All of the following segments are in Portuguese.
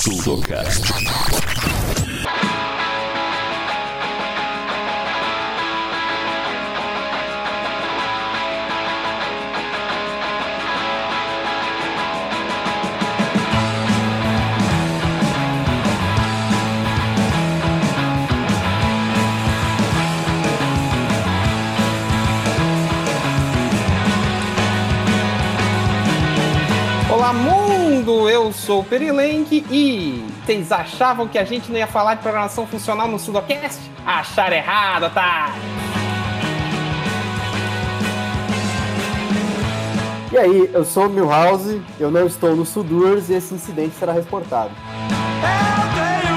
Sudocast. Olá, mundo! Eu sou o Perilenk e vocês achavam que a gente não ia falar de programação funcional no Sudocast? Acharam errado, tá? E aí, eu sou o Milhouse, eu não estou no Sudurs e esse incidente será reportado. Eu tenho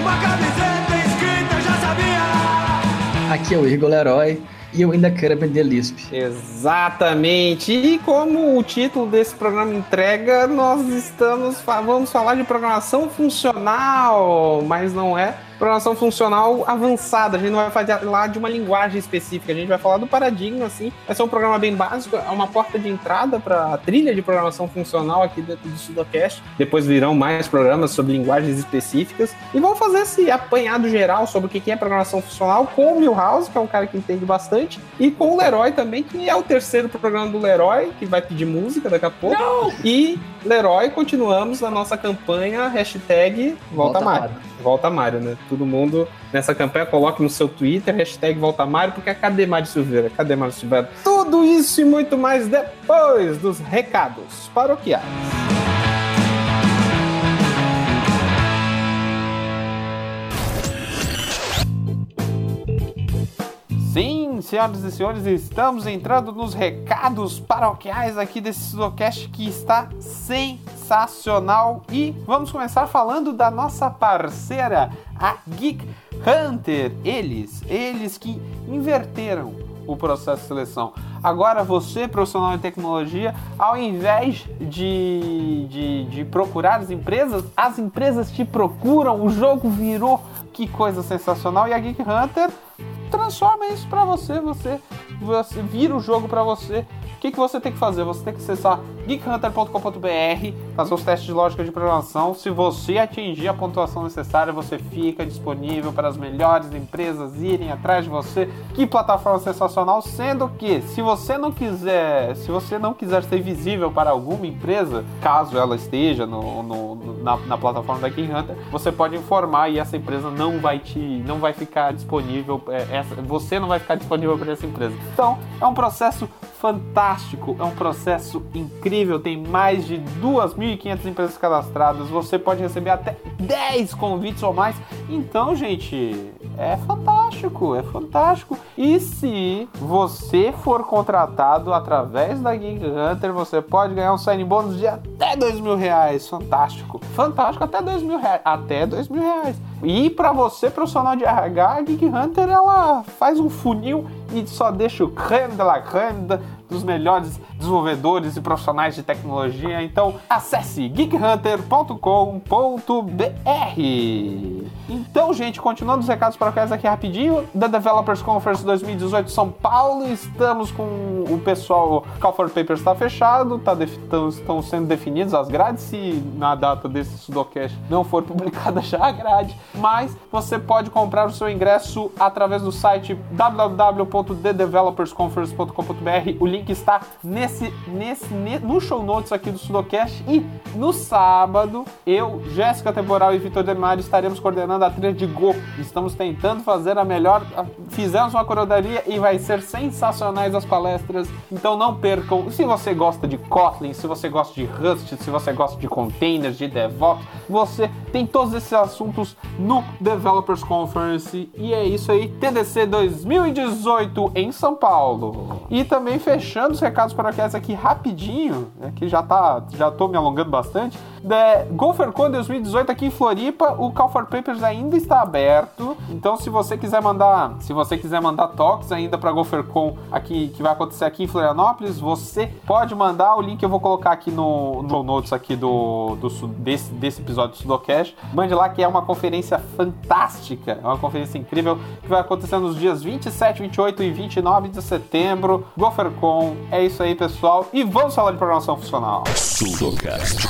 uma camiseta escrita, já sabia. Aqui é o Igor Leroy e eu ainda quero aprender Lisp. Exatamente. E como o título desse programa entrega, nós estamos vamos falar de programação funcional, mas não é programação funcional avançada. A gente não vai falar de uma linguagem específica, a gente vai falar do paradigma assim. Vai ser um programa bem básico, é uma porta de entrada para a trilha de programação funcional aqui dentro do Sudocast. Depois virão mais programas sobre linguagens específicas e vamos fazer esse apanhado geral sobre o que é programação funcional com o Milhouse, que é um cara que entende bastante, e com o Leroy também, que é o terceiro programa do Leroy, que vai pedir música daqui a pouco. E Leroy, continuamos na nossa campanha hashtag Volta, Volta Mário. Mário. Volta Mário, né? Todo mundo nessa campanha coloque no seu Twitter hashtag Volta Mário, porque é cadê Mário Silveira? Cadê Mário Silveira? Tudo isso e muito mais depois dos recados paroquiais. Sim, senhoras e senhores, estamos entrando nos recados paroquiais aqui desse Sudocast que está sensacional. E vamos começar falando da nossa parceira, a Geek Hunter. Eles, eles que inverteram o processo de seleção. Agora você, profissional em tecnologia, ao invés de, de, de procurar as empresas, as empresas te procuram, o jogo virou. Que coisa sensacional! E a Geek Hunter transforma isso pra você, você, você vira o jogo pra você. O que, que você tem que fazer? Você tem que acessar geekhunter.com.br, fazer os testes de lógica de programação. Se você atingir a pontuação necessária, você fica disponível para as melhores empresas irem atrás de você. Que plataforma sensacional! Sendo que, se você não quiser, se você não quiser ser visível para alguma empresa, caso ela esteja no- no- na, na plataforma da Geek Hunter, você pode informar e essa empresa não vai te, não vai ficar disponível. é, essa, você não vai ficar disponível para essa empresa. Então, é um processo fantástico, é um processo incrível. Tem mais de 2.500 empresas cadastradas. Você pode receber até 10 convites ou mais. Então, gente, é fantástico, é fantástico. E se você for contratado através da Geek Hunter, você pode ganhar um signing bônus de até 2 mil reais. Fantástico, fantástico, até 2 mil reais. Até 2 mil reais. E para você, profissional de RH, a Geek Hunter ela faz um funil e só deixa o creme de la creme dos melhores desenvolvedores e profissionais de tecnologia. Então, acesse geekhunter.com.br. Então, gente, continuando os recados para casa aqui rapidinho, da Developers Conference 2018 São Paulo, estamos com o pessoal, o Call for Papers está fechado, tá defi- tão- estão sendo definidas as grades, se na data desse Sudocast não for publicada já a grade, mas você pode comprar o seu ingresso através do site www.thedevelopersconference.com.br. O link está nesse, nesse, ne- no show notes aqui do Sudocast e no sábado, eu, Jéssica Temporal e Vitor Demário estaremos coordenando a trilha de Go. Estamos tentando fazer a melhor. Fizemos uma coreografia e vai ser sensacionais as palestras. Então não percam. Se você gosta de Kotlin, se você gosta de Rust, se você gosta de containers, de DevOps, você tem todos esses assuntos no Developers Conference. E é isso aí, TDC 2018 em São Paulo. E também fechando os recados paroquiais aqui rapidinho, né, que já tá, já tô me alongando bastante. Da GopherCon 2018 aqui em Floripa, o Call for Papers ainda está aberto. Então, se você quiser mandar, se você quiser mandar toques ainda para GopherCon aqui que vai acontecer aqui em Florianópolis, você pode mandar o link eu vou colocar aqui no, no notes aqui do, do desse, desse episódio do Sudocast. Mande lá que é uma conferência fantástica, é uma conferência incrível que vai acontecer nos dias 27, 28 e 29 de setembro. GopherCon, bom. É isso aí, pessoal. E vamos falar de programação funcional. Sudocast.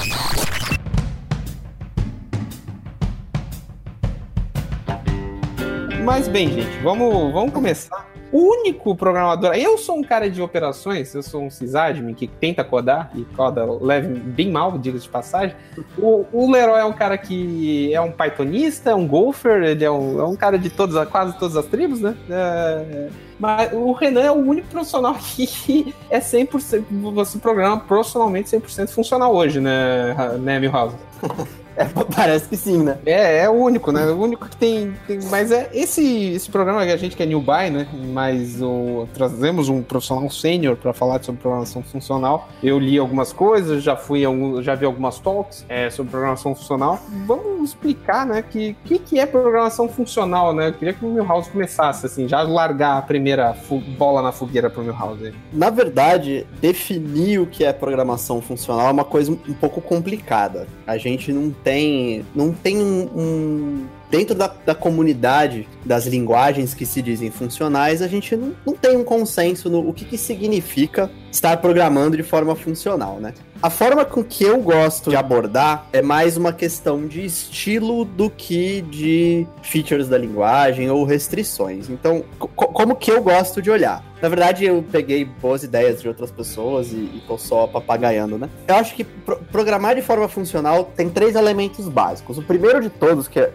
Mas bem, gente, vamos, vamos começar. O único programador. Eu sou um cara de operações, eu sou um sysadmin que tenta codar e coda leve bem mal, diga de passagem. O, o Leroy é um cara que é um pythonista, é um golfer, ele é um, é um cara de todas, quase todas as tribos, né? É, é mas o Renan é o único profissional que é 100%, você programa profissionalmente 100% funcional hoje, né, né Milhouse? É, parece que sim, né? É, é o único, né? O único que tem. tem mas é esse, esse programa que a gente que é new buy, né? Mas o, trazemos um profissional sênior para falar sobre programação funcional. Eu li algumas coisas, já fui já vi algumas talks é, sobre programação funcional. Vamos explicar, né? Que que, que é programação funcional, né? Eu queria que o Milhouse começasse assim, já largar a primeira bola na fogueira para o Milhouse. Na verdade, definir o que é programação funcional é uma coisa um pouco complicada. A gente não tem, não tem um, um dentro da, da, comunidade das linguagens que se dizem funcionais, a gente não, não tem um consenso no o que, que significa estar programando de forma funcional, né? A forma com que eu gosto de abordar é mais uma questão de estilo do que de features da linguagem ou restrições. Então, como que eu gosto de olhar? Na verdade, eu peguei boas ideias de outras pessoas e, e tô só papagaiando, né? Eu acho que pro programar de forma funcional tem três elementos básicos. O primeiro de todos, que é,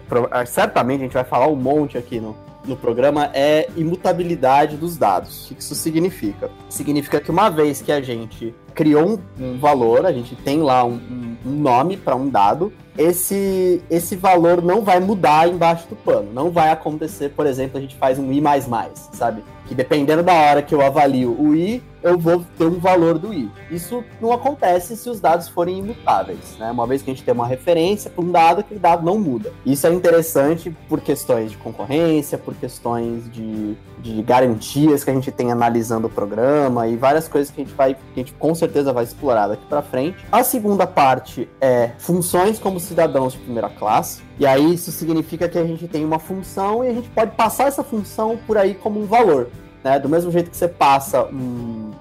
certamente a gente vai falar um monte aqui no, no programa é imutabilidade dos dados. O que isso significa? Significa que uma vez que a gente criou um, um valor, a gente tem lá um, um, nome para um dado, esse, esse valor não vai mudar embaixo do pano. Não vai acontecer, por exemplo, a gente faz um i, sabe? Que dependendo da hora que eu avalio o i, eu vou ter um valor do i. Isso não acontece se os dados forem imutáveis, né? Uma vez que a gente tem uma referência para um dado, aquele dado não muda. Isso é interessante por questões de concorrência, por questões de, de garantias que a gente tem analisando o programa e várias coisas que a gente vai, que a gente com certeza vai explorar daqui para frente. A segunda parte é funções como cidadãos de primeira classe. E aí isso significa que a gente tem uma função e a gente pode passar essa função por aí como um valor. Né? Do mesmo jeito que você passa um,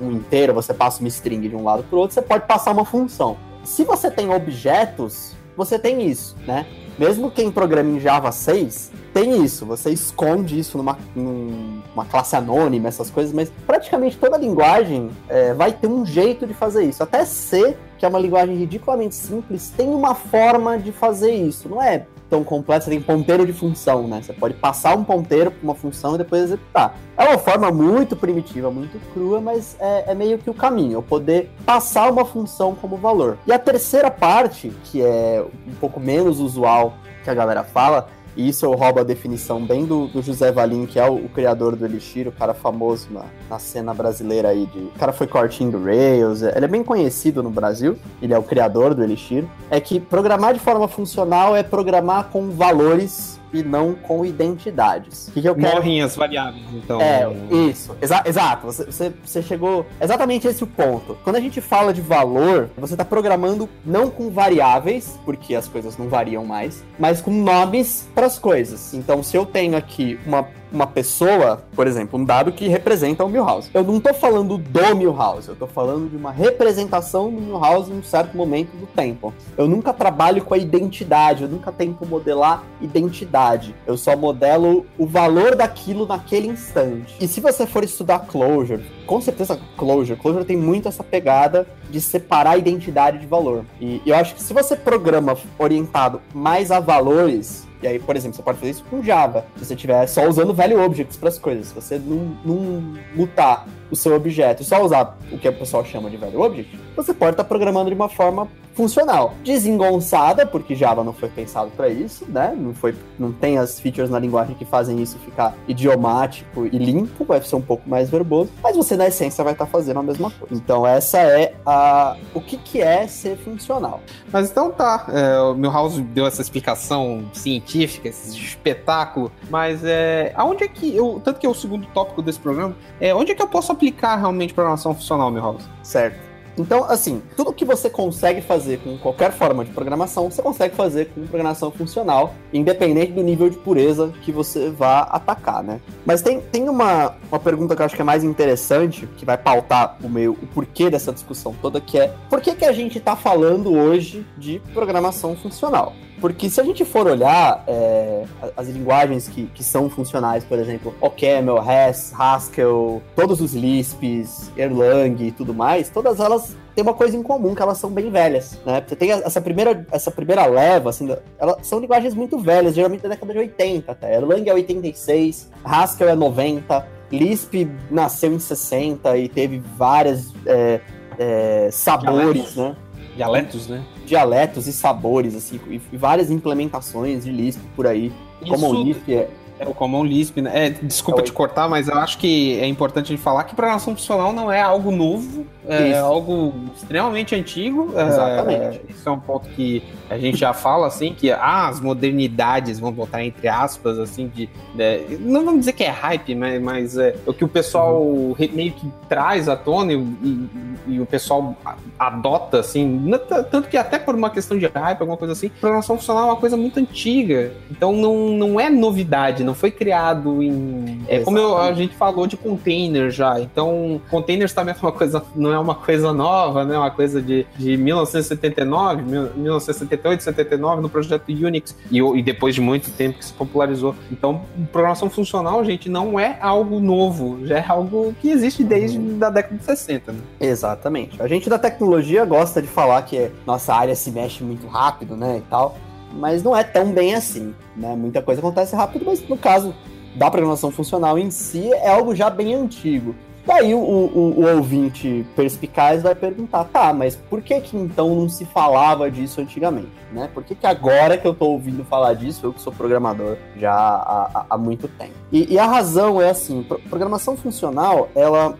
um inteiro, você passa uma string de um lado para o outro, você pode passar uma função. Se você tem objetos, você tem isso, né? Mesmo quem programa em Java 6 tem isso, você esconde isso numa, numa classe anônima, essas coisas, mas praticamente toda linguagem é, vai ter um jeito de fazer isso. Até C, que é uma linguagem ridiculamente simples, tem uma forma de fazer isso. Não é tão complexo, você tem ponteiro de função, né? Você pode passar um ponteiro para uma função e depois executar. É uma forma muito primitiva, muito crua, mas é, é, meio que o caminho, eu poder passar uma função como valor. E a terceira parte, que é um pouco menos usual que a galera fala, e isso eu roubo a definição bem do, do José Valim, que é o, o, criador do Elixir, o cara famoso na, na cena brasileira aí. De, o cara foi cortinho do Rails, ele é bem conhecido no Brasil, ele é o criador do Elixir. É que programar de forma funcional é programar com valores e não com identidades. O que, que eu quero... Morrem as variáveis, então. É, isso. Exa exato. Você, você, você, chegou. Exatamente esse o ponto. Quando a gente fala de valor, você está programando não com variáveis, porque as coisas não variam mais, mas com nomes para as coisas. Então, se eu tenho aqui uma uma pessoa, por exemplo, um dado que representa o Milhouse. Eu não estou falando do Milhouse, eu estou falando de uma representação do Milhouse em um certo momento do tempo. Eu nunca trabalho com a identidade, eu nunca tento modelar identidade. Eu só modelo o valor daquilo naquele instante. E se você for estudar Clojure, com certeza Clojure, Clojure tem muito essa pegada de separar identidade de valor. E eu acho que se você programa orientado mais a valores, e aí, por exemplo, você pode fazer isso com Java. Se você estiver só usando value objects para as coisas. Se você não, não mutar o seu objeto e só usar o que o pessoal chama de value object, você pode estar tá programando de uma forma funcional. Desengonçada, porque Java não foi pensado para isso, né? Não, foi, não tem as features na linguagem que fazem isso ficar idiomático e limpo, vai ser um pouco mais verboso, mas você na essência vai estar tá fazendo a mesma coisa. Então essa é a o que, que é ser funcional. Mas então tá, é, o Milhouse deu essa explicação científica, esse espetáculo, mas é, aonde é que eu, tanto que é o segundo tópico desse programa, é onde é que eu posso aplicar realmente programação funcional, Milhouse? Certo. Então, assim, tudo que você consegue fazer com qualquer forma de programação, você consegue fazer com programação funcional, independente do nível de pureza que você vá atacar, né? Mas tem, tem uma, uma pergunta que eu acho que é mais interessante, que vai pautar o meu o porquê dessa discussão toda, que é por que, que a gente está falando hoje de programação funcional? Porque se a gente for olhar é, as linguagens que, que são funcionais, por exemplo, OCaml, Hass, Haskell, todos os Lisps, Erlang e tudo mais, todas elas têm uma coisa em comum, que elas são bem velhas, né? Você tem essa primeira, essa primeira leva, assim, elas são linguagens muito velhas, geralmente da década de 80 até. Erlang é 86, Haskell é 90, Lisp nasceu em 60 e teve várias é, é, sabores, Dialetos. né? Dialetos, né? Dialetos e sabores, assim, e, várias implementações de Lisp por aí. Como o Isso- Lisp é, É o Common Lisp, né? É, desculpa É te cortar, mas eu acho que é importante a gente falar que programação funcional não é algo novo, é Isso. algo extremamente antigo. é, Exatamente. isso é um ponto que a gente já fala, assim, que ah, as modernidades, vamos botar entre aspas, assim, de. né, não vamos dizer que é hype, mas, mas é o que o pessoal re- meio que traz à tona e, e- e o pessoal adota, assim, tanto que até por uma questão de hype, alguma coisa assim, programação funcional é uma coisa muito antiga. Então não, não é novidade, não foi criado em. É como eu- a gente falou de container já. Então, containers também é uma coisa, não é uma coisa nova, né? Uma coisa de, de 1979, mil- 1978, 79, no projeto Unix, e, e depois de muito tempo que se popularizou. Então, programação funcional, gente, não é algo novo, já é algo que existe desde a década de 60, né? Exatamente. A gente da tecnologia gosta de falar que nossa área se mexe muito rápido, né, e tal, mas não é tão bem assim, né? Muita coisa acontece rápido, mas no caso da programação funcional em si é algo já bem antigo. Daí o, o- o ouvinte perspicaz vai perguntar, tá, mas por que que então não se falava disso antigamente, né? Por que que agora que eu tô ouvindo falar disso, eu que sou programador já há, há- muito tempo? E, e a razão é assim, pro- programação funcional, ela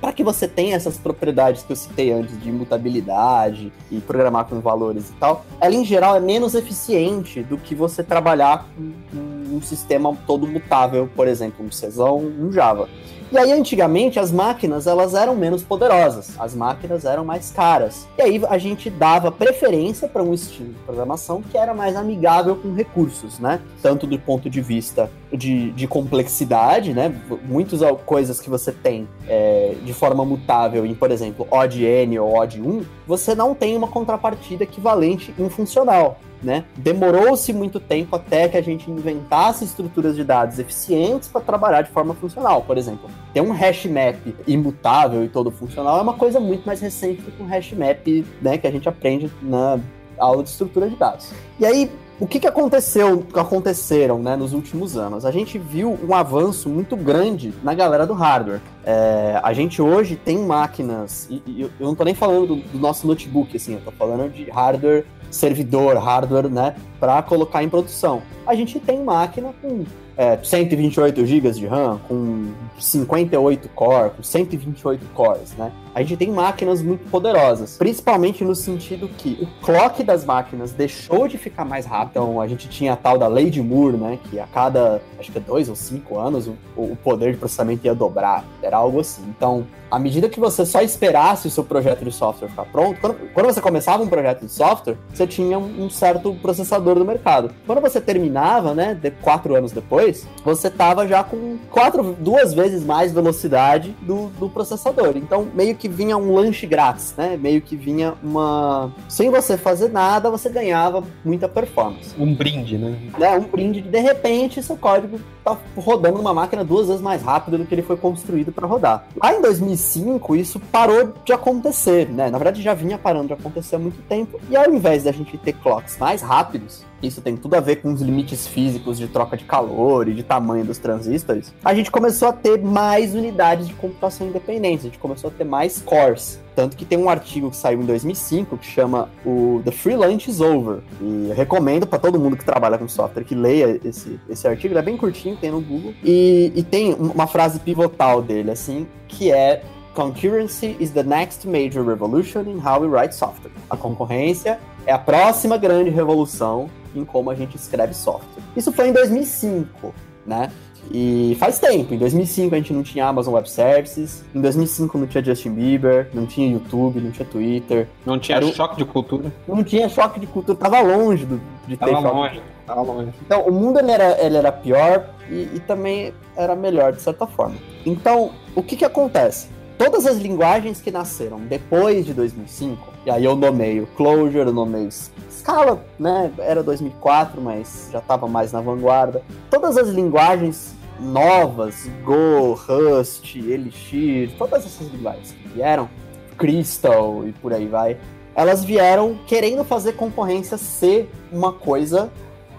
para que você tenha essas propriedades que eu citei antes de imutabilidade e programar com valores e tal, ela em geral é menos eficiente do que você trabalhar com um sistema todo mutável, por exemplo, um Czão, um Java. E aí, antigamente, as máquinas elas eram menos poderosas, as máquinas eram mais caras. E aí a gente dava preferência para um estilo de programação que era mais amigável com recursos, né? Tanto do ponto de vista de, de complexidade, né? Muitas coisas que você tem é, de forma mutável em, por exemplo, odd n ou odd 1, você não tem uma contrapartida equivalente em funcional. Né? Demorou-se muito tempo até que a gente inventasse estruturas de dados eficientes para trabalhar de forma funcional. Por exemplo, ter um hash map imutável e todo funcional é uma coisa muito mais recente do que um hash map né, que a gente aprende na aula de estrutura de dados. E aí, o que, que aconteceu, que aconteceram né, nos últimos anos? A gente viu um avanço muito grande na galera do hardware. É, a gente hoje tem máquinas, e, e eu não tô nem falando do, do nosso notebook, assim, eu tô falando de hardware servidor, hardware, né, para colocar em produção. A gente tem máquina com é, 128 GB de RAM, com 58 core, com 128 cores, né? A gente tem máquinas muito poderosas, principalmente no sentido que o clock das máquinas deixou de ficar mais rápido. Então, a gente tinha a tal da lei de Moore, né? Que a cada, acho que é dois ou cinco anos, o, o poder de processamento ia dobrar. Era algo assim. Então, à medida que você só esperasse o seu projeto de software ficar pronto, quando, quando você começava um projeto de software, você tinha um, certo processador do mercado. Quando você terminava, né, de quatro anos depois, você tava já com quatro, duas vezes mais velocidade do, do processador. Então, meio que vinha um lanche grátis, né? Meio que vinha uma. Sem você fazer nada, você ganhava muita performance. Um brinde, né? Né? Um brinde de de repente seu código tá rodando numa máquina duas vezes mais rápido do que ele foi construído para rodar. Lá em 2005, isso parou de acontecer, né? Na verdade, já vinha parando de acontecer há muito tempo. E ao invés da gente ter clocks mais rápidos, isso tem tudo a ver com os limites físicos de troca de calor e de tamanho dos transistores, a gente começou a ter mais unidades de computação independente, a gente começou a ter mais cores. Tanto que tem um artigo que saiu em 2005 que chama o The Free Lunch is Over. E eu recomendo para todo mundo que trabalha com software que leia esse, esse artigo. Ele é bem curtinho, tem no Google. E, e tem uma frase pivotal dele, assim, que é Concurrency is the next major revolution in how we write software. A concorrência é a próxima grande revolução em como a gente escreve software. Isso foi em 2005, né? E faz tempo. Em 2005 a gente não tinha Amazon Web Services. Em 2005 não tinha Justin Bieber, não tinha YouTube, não tinha Twitter. Não tinha Era choque de cultura. Não tinha choque de cultura. Tava longe do- de ter Tava choque. longe, tava longe. Então, o mundo ele era, ele era pior e, e também era melhor, de certa forma. Então, o que que acontece? Todas as linguagens que nasceram depois de 2005, E aí eu nomeio Clojure, eu nomeio Scala, né? Era 2004, mas já estava mais na vanguarda. Todas as linguagens novas, Go, Rust, Elixir, todas essas linguagens que vieram, Crystal e por aí vai, elas vieram querendo fazer concorrência ser uma coisa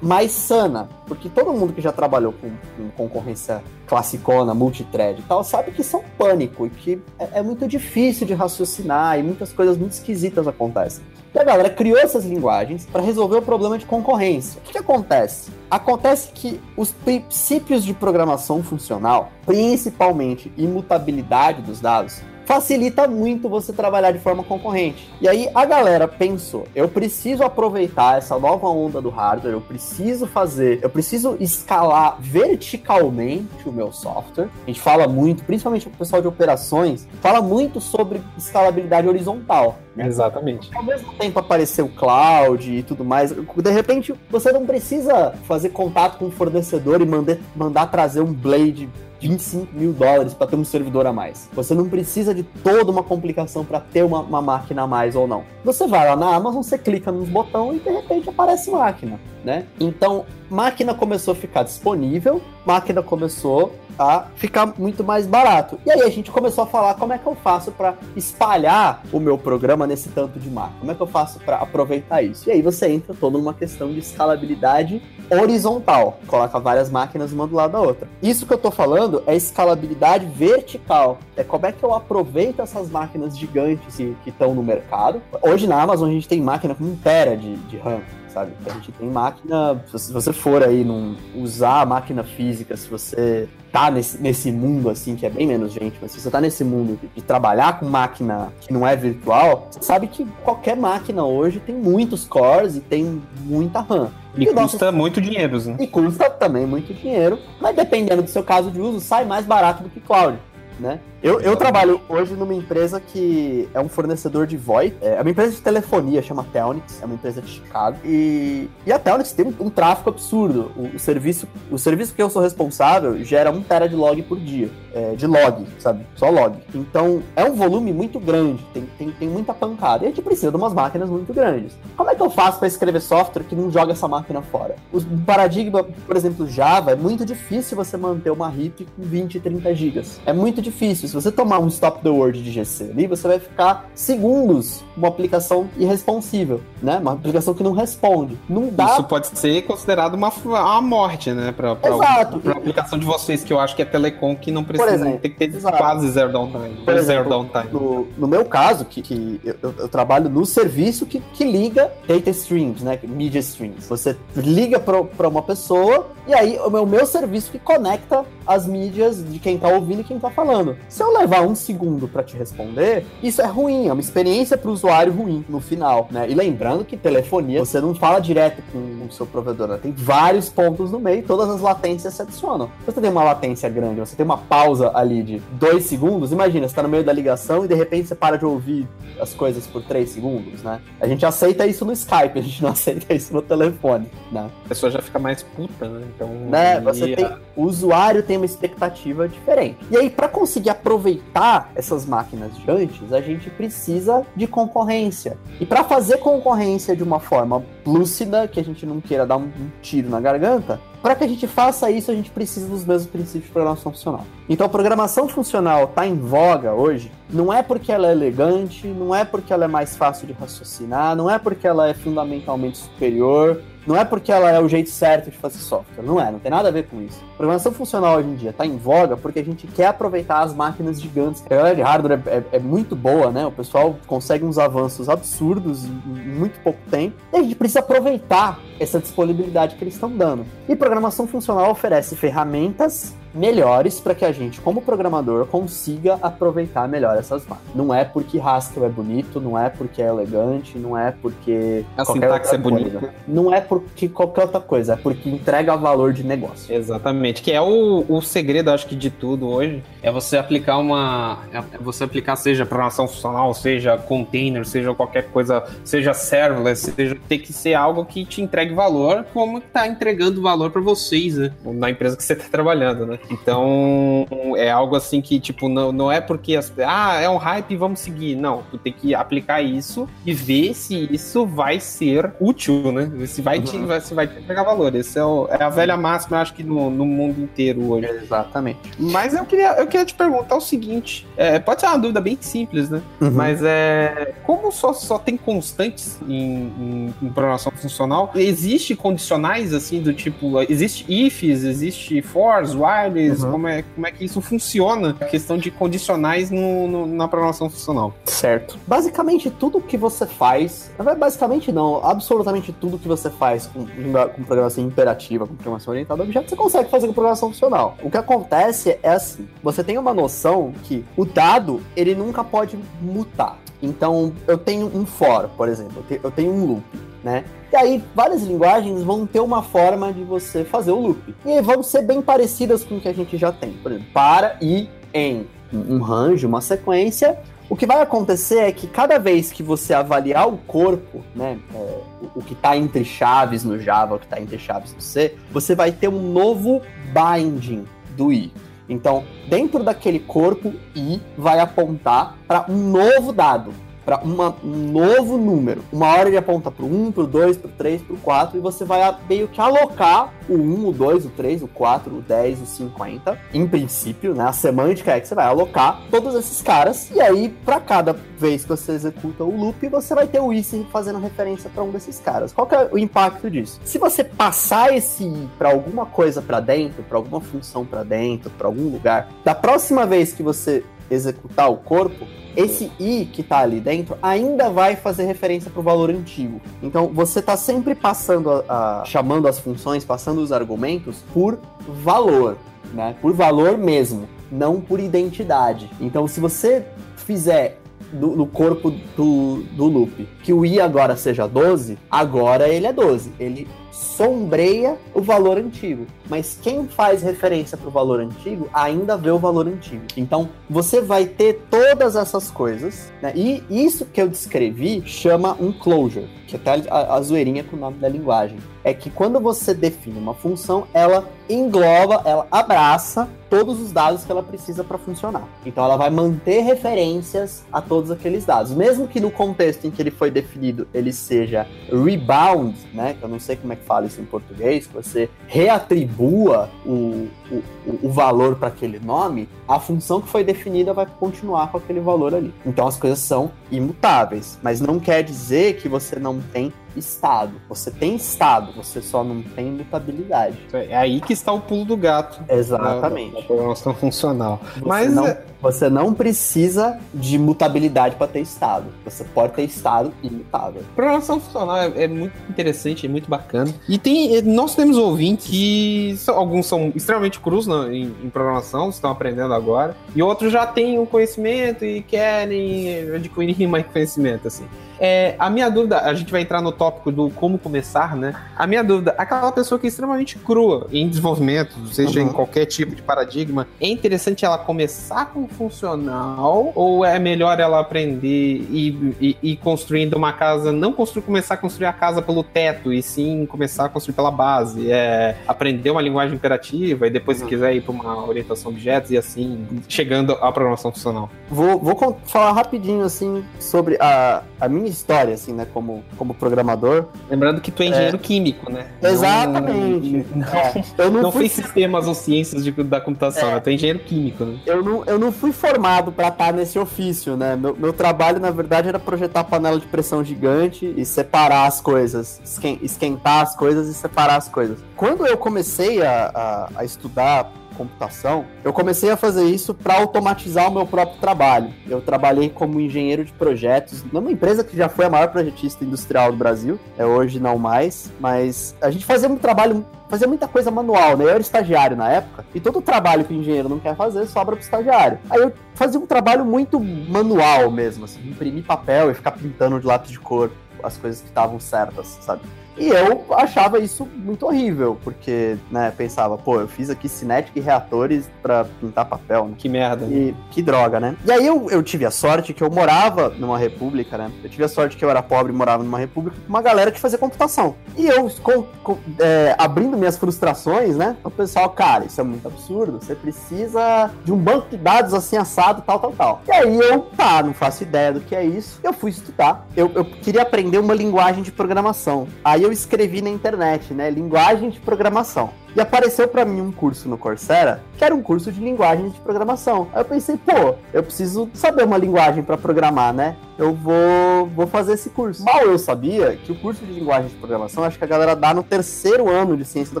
mais sana, porque todo mundo que já trabalhou com, com concorrência classicona, multithread e tal, sabe que isso é pânico e que é, é, muito difícil de raciocinar e muitas coisas muito esquisitas acontecem. E a galera criou essas linguagens para resolver o problema de concorrência. O que, que acontece? Acontece que os princípios de programação funcional, principalmente imutabilidade dos dados, facilita muito você trabalhar de forma concorrente. E aí a galera pensou: eu preciso aproveitar essa nova onda do hardware, eu preciso fazer, eu preciso escalar verticalmente o meu software. A gente fala muito, principalmente o pessoal de operações, fala muito sobre escalabilidade horizontal. Né? Exatamente. Ao mesmo tempo apareceu o cloud e tudo mais, de repente você não precisa fazer contato com o fornecedor e mandar, mandar trazer um blade 25 mil dólares para ter um servidor a mais. Você não precisa de toda uma complicação para ter uma, uma, máquina a mais ou não. Você vai lá na Amazon, você clica nos botões e de repente aparece máquina, né? Então, máquina começou a ficar disponível, máquina começou a ficar muito mais barato. E aí a gente começou a falar como é que eu faço para espalhar o meu programa nesse tanto de máquina. Como é que eu faço para aproveitar isso? E aí você entra toda numa questão de escalabilidade horizontal. Coloca várias máquinas uma do lado da outra. Isso que eu tô falando é escalabilidade vertical. É como é que eu aproveito essas máquinas gigantes que estão no mercado. Hoje na Amazon a gente tem máquina com um tera de, de RAM sabe? A gente tem máquina, se você for aí num, usar a máquina física, se você tá nesse, nesse mundo assim, que é bem menos gente, mas se você tá nesse mundo de, de trabalhar com máquina que não é virtual, você sabe que qualquer máquina hoje tem muitos cores e tem muita RAM. E, e custa nosso... muito dinheiro, né? E custa também muito dinheiro, mas dependendo do seu caso de uso, sai mais barato do que cloud, né? Eu, eu trabalho hoje numa empresa que é um fornecedor de VoIP. É uma empresa de telefonia, chama Telnix. É uma empresa de Chicago. E, e a Telnix tem um, um tráfego absurdo. O, o, serviço, o serviço que eu sou responsável gera um tera de log por dia. É, de log, sabe? Só log. Então, é um volume muito grande. Tem, tem, tem muita pancada. E a gente precisa de umas máquinas muito grandes. Como é que eu faço para escrever software que não joga essa máquina fora? O paradigma, por exemplo, Java, é muito difícil você manter uma RIP com 20, 30 gigas. É muito difícil se você tomar um stop the word de GC ali, você vai ficar segundos uma aplicação irresponsível, né? Uma aplicação que não responde. Não dá. Isso pode ser considerado uma, uma morte, né? Exato. Pra aplicação de vocês, que eu acho que é telecom, que não precisa exemplo, tem que ter exato. quase zero downtime. Por exemplo, zero downtime. No, no meu caso, que, que eu, eu, trabalho no serviço que, que liga data streams, né? Media streams. Você liga para uma pessoa e aí o meu, o meu serviço que conecta as mídias de quem tá ouvindo e quem tá falando. Se eu levar um segundo para te responder, isso é ruim, é uma experiência para o usuário ruim no final, né? E lembrando que telefonia, você não fala direto com o seu provedor, né? tem vários pontos no meio, todas as latências se adicionam. Você tem uma latência grande, você tem uma pausa ali de dois segundos, imagina, você tá no meio da ligação e de repente você para de ouvir as coisas por três segundos, né? A gente aceita isso no Skype, a gente não aceita isso no telefone, né? A pessoa já fica mais puta, né? Então, né? Você tem, o usuário tem uma expectativa diferente. E aí, para conseguir aproveitar essas máquinas gigantes, a gente precisa de concorrência. E para fazer concorrência de uma forma lúcida, que a gente não queira dar um tiro na garganta, para que a gente faça isso, a gente precisa dos mesmos princípios de programação funcional. Então, a programação funcional está em voga hoje, não é porque ela é elegante, não é porque ela é mais fácil de raciocinar, não é porque ela é fundamentalmente superior, não é porque ela é o jeito certo de fazer software. Não é, não tem nada a ver com isso. Programação funcional hoje em dia está em voga porque a gente quer aproveitar as máquinas gigantes. A galera de hardware é, é, é, muito boa, né? O pessoal consegue uns avanços absurdos em muito pouco tempo. E a gente precisa aproveitar essa disponibilidade que eles estão dando. E programação funcional oferece ferramentas melhores para que a gente, como programador, consiga aproveitar melhor essas máquinas. Não é porque Haskell é bonito, não é porque é elegante, não é porque a sintaxe é bonita. Não é porque qualquer outra coisa, é porque entrega valor de negócio. Exatamente, que é o, o segredo, acho que de tudo hoje, é você aplicar uma é você aplicar seja programação funcional, seja container, seja qualquer coisa, seja serverless, seja ter que ser algo que te entregue valor, como está entregando valor para vocês, né? Na empresa que você está trabalhando, né? Então, é algo assim que, tipo, não, não é porque as, ah, é um hype, vamos seguir. Não, tu tem que aplicar isso e ver se isso vai ser útil, né? Se vai, te, vai, se vai te pegar valor. Esse é, o- é a velha máxima, eu acho que no, no mundo inteiro hoje. Exatamente. Mas eu queria, eu queria te perguntar o seguinte: é, pode ser uma dúvida bem simples, né? Uhum. Mas é. Como só, só tem constantes em, em, em programação funcional, existe condicionais assim do tipo. Existe ifs, existe fors, whiles, Uhum. como, é, como é que isso funciona? A questão de condicionais no, no- na programação funcional. Certo. Basicamente, tudo que você faz. Basicamente, não. Absolutamente tudo que você faz com, com programação imperativa, com programação orientada a objeto, você consegue fazer com programação funcional. O que acontece é assim: você tem uma noção que o dado, ele nunca pode mutar. Então, eu tenho um for, por exemplo, eu tenho um loop, né? E aí, várias linguagens vão ter uma forma de você fazer o loop. E vão ser bem parecidas com o que a gente já tem. Por exemplo, para e em um range, uma sequência, o que vai acontecer é que cada vez que você avaliar o corpo, né, é, o que está entre chaves no Java, o que está entre chaves no C, você vai ter um novo binding do i. Então, dentro daquele corpo, i vai apontar para um novo dado, para um novo número. Uma hora ele aponta para o 1, para o 2, para o 3, para o 4, e você vai meio que alocar o 1, o 2, o 3, o 4, o 10, o 50. Em princípio, né, a semântica é que você vai alocar todos esses caras, e aí, para cada vez que você executa o loop, você vai ter o i se fazendo referência para um desses caras. Qual que é o impacto disso? Se você passar esse para alguma coisa para dentro, para alguma função para dentro, para algum lugar, da próxima vez que você executar o corpo, esse i que tá ali dentro ainda vai fazer referência pro valor antigo. Então você tá sempre passando a, a- chamando as funções, passando os argumentos por valor, né? Por valor mesmo, não por identidade. Então se você fizer do- no corpo do, do loop que o i agora seja 12, agora ele é 12. Ele sombreia o valor antigo. Mas quem faz referência para o valor antigo ainda vê o valor antigo. Então você vai ter todas essas coisas, né? E isso que eu descrevi chama um closure, que até a, a zoeirinha com o nome da linguagem. É que quando você define uma função, ela engloba, ela abraça todos os dados que ela precisa para funcionar. Então ela vai manter referências a todos aqueles dados, mesmo que no contexto em que ele foi definido ele seja rebound, né? Que eu não sei como é que fala isso em português, que você reatribua o, o, o valor para aquele nome, a função que foi definida vai continuar com aquele valor ali. Então as coisas são imutáveis, mas não quer dizer que você não tem estado. Você tem estado, você só não tem mutabilidade. É aí que está o pulo do gato. Exatamente. Na, na programação funcional. Você Mas não, é- você não precisa de mutabilidade para ter estado. Você pode ter estado imutável. Programação funcional é, é muito interessante, é muito bacana. E tem, eh, nós temos ouvintes que são- alguns são extremamente crus na- em, em programação, estão aprendendo agora, e outros já têm um conhecimento e querem adquirir mais conhecimento, assim. É, a minha dúvida, a gente vai entrar no tópico do como começar, né? A minha dúvida, aquela pessoa que é extremamente crua em desenvolvimento, seja Uhum. em qualquer tipo de paradigma, é interessante ela começar com funcional ou é melhor ela aprender e e- e ir construindo uma casa, não construir, começar a construir a casa pelo teto, e sim começar a construir pela base, é, aprender uma linguagem imperativa e depois, se Uhum. quiser, ir para uma orientação a objetos e assim, chegando à programação funcional. Vou, vou falar rapidinho, assim, sobre a, a minha história, assim, né, como, como programador. Lembrando que tu é engenheiro químico, né? Exatamente. Não, É, eu não, não fui, fez sistemas ou ciências de- da computação, É. né? Tu é engenheiro químico, né? eu, não, eu não fui formado para estar nesse ofício, né? Meu, meu trabalho, na verdade, era projetar panela de pressão gigante e separar as coisas, esquen- esquentar as coisas e separar as coisas. Quando eu comecei a, a, a estudar computação, eu comecei a fazer isso para automatizar o meu próprio trabalho. Eu trabalhei como engenheiro de projetos numa empresa que já foi a maior projetista industrial do Brasil, é hoje não mais, mas a gente fazia um trabalho fazia muita coisa manual, né? Eu era estagiário na época, e todo o trabalho que o engenheiro não quer fazer sobra pro estagiário. Aí eu fazia um trabalho muito manual mesmo, assim, imprimir papel e ficar pintando de lápis de cor as coisas que estavam certas, sabe? E eu achava isso muito horrível, porque, né, pensava, pô, eu fiz aqui cinética e reatores pra pintar papel, né? Que merda. E que droga, né? E aí eu, eu tive a sorte que eu morava numa república, né? Eu tive a sorte que eu era pobre e morava numa república com uma galera que fazia computação. E eu, com- com- é, abrindo minhas frustrações, né? O pessoal, cara, isso é muito absurdo. Você precisa de um banco de dados assim assado, tal, tal, tal. E aí eu, tá, não faço ideia do que é isso. Eu fui estudar. Eu, eu queria aprender uma linguagem de programação. Aí eu escrevi na internet, né? Linguagem de programação. E apareceu pra mim um curso no Coursera, que era um curso de linguagem de programação. Aí eu pensei, pô, eu preciso saber uma linguagem pra programar, né? Eu vou, vou fazer esse curso. Mal eu sabia que o curso de linguagem de programação, acho que a galera dá no terceiro ano de ciência da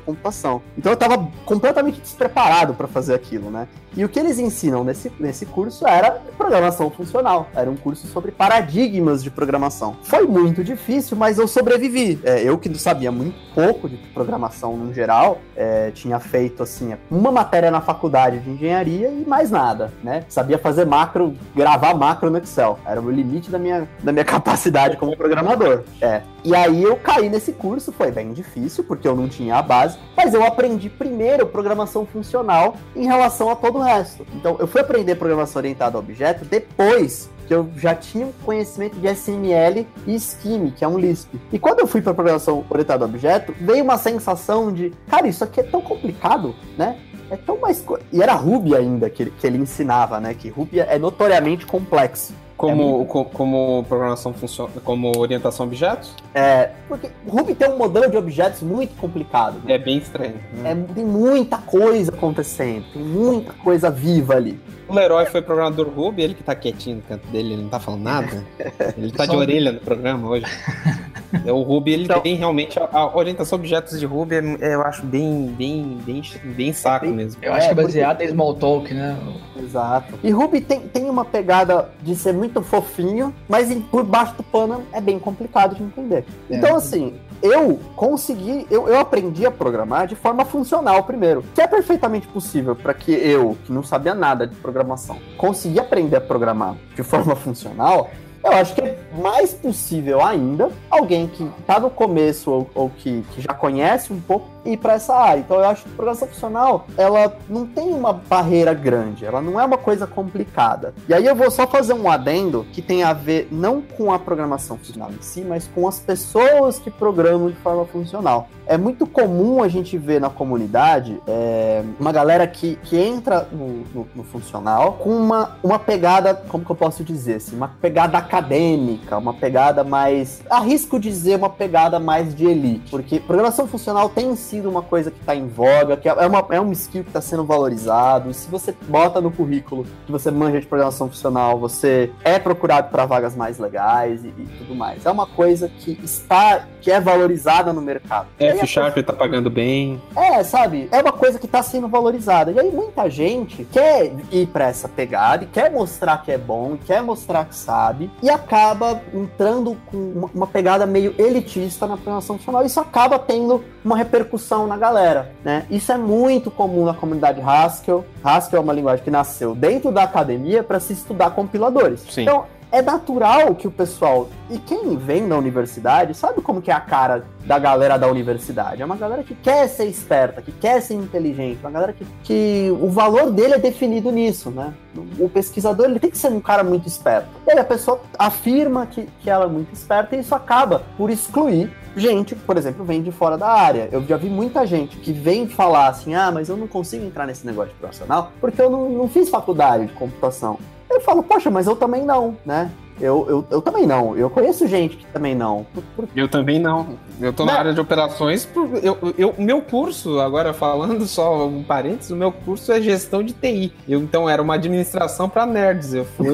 computação. Então eu tava completamente despreparado pra fazer aquilo, né? E o que eles ensinam nesse, nesse curso era programação funcional. Era um curso sobre paradigmas de programação. Foi muito difícil, mas eu sobrevivi. É, eu que sabia muito pouco de programação no geral, é, tinha feito assim uma matéria na faculdade de engenharia e mais nada, né? Sabia fazer macro, gravar macro no Excel. Era o limite da minha, da minha capacidade como programador. É. E aí eu caí nesse curso, foi bem difícil, porque eu não tinha a base, mas eu aprendi primeiro programação funcional em relação a todo o resto. Então eu fui aprender programação orientada a objeto depois que eu já tinha um conhecimento de SML e Scheme, que é um Lisp. E quando eu fui para programação orientada a objeto, veio uma sensação de, cara, isso aqui é tão complicado, né? É tão mais. co-" E era Ruby ainda que ele, que ele ensinava, né? Que Ruby é notoriamente complexo. Como, co- como programação funciona, como orientação a objetos, É, porque Ruby tem um modelo de objetos muito complicado. né? é bem estranho. É, tem muita coisa acontecendo, tem muita coisa viva ali. O Leroy foi programador Ruby, ele que tá quietinho no canto dele, ele não tá falando nada. Ele tá de orelha no programa hoje. É, O Ruby, ele Então- tem realmente a, a orientação a objetos de Ruby, é- é, eu acho bem, bem, bem, bem saco mesmo. Eu acho É, que é baseado em Smalltalk, né? Exato. E Ruby tem, tem uma pegada de ser muito fofinho, mas em- por baixo do pano é bem complicado de entender. É. Então, assim, eu consegui, eu, eu aprendi a programar de forma funcional primeiro, que é perfeitamente possível para que eu, que não sabia nada de programação, consegui aprender a programar de forma funcional. Eu acho que é mais possível ainda alguém que tá no começo ou, ou que, que já conhece um pouco ir para essa área. Então eu acho que programação funcional, ela não tem uma barreira grande, ela não é uma coisa complicada. E aí eu vou só fazer um adendo que tem a ver não com a programação funcional em si, mas com as pessoas que programam de forma funcional. É muito comum a gente ver na comunidade é, uma galera que, que entra no, no- no funcional com uma, uma pegada, como que eu posso dizer assim, uma pegada acadêmica, uma pegada mais, arrisco dizer, uma pegada mais de elite, porque programação funcional tem sido uma coisa que está em voga, que é, uma, é um skill que está sendo valorizado, se você bota no currículo que você manja de programação funcional, você é procurado para vagas mais legais e, e tudo mais. É uma coisa que está, que é valorizada no mercado. A F Sharp tá pagando bem. é, sabe? É uma coisa que tá sendo valorizada. E aí muita gente quer ir pra essa pegada e quer mostrar que é bom, e quer mostrar que sabe, e acaba entrando com uma, uma pegada meio elitista na programação funcional. Isso acaba tendo uma repercussão na galera, né? Isso é muito comum na comunidade Haskell. Haskell é uma linguagem que nasceu dentro da academia para se estudar compiladores. Sim. Então, é natural que o pessoal, e quem vem da universidade, sabe como que é a cara da galera da universidade? É uma galera que quer ser esperta, que quer ser inteligente, uma galera que, que o valor dele é definido nisso, né? O pesquisador, ele tem que ser um cara muito esperto. E aí a pessoa afirma que, que ela é muito esperta e isso acaba por excluir gente por exemplo, vem de fora da área. Eu já vi muita gente que vem falar assim, ah, mas eu não consigo entrar nesse negócio de profissional porque eu não, não fiz faculdade de computação. Eu falo, poxa, mas eu também não, né? Eu, eu, eu também não. Eu conheço gente que também não. Por- por- Eu também não. Eu tô na área de operações. por- Eu, eu, o meu curso, agora falando só um parênteses, o meu curso é gestão de TI. Eu, então era uma administração para nerds. Eu fui,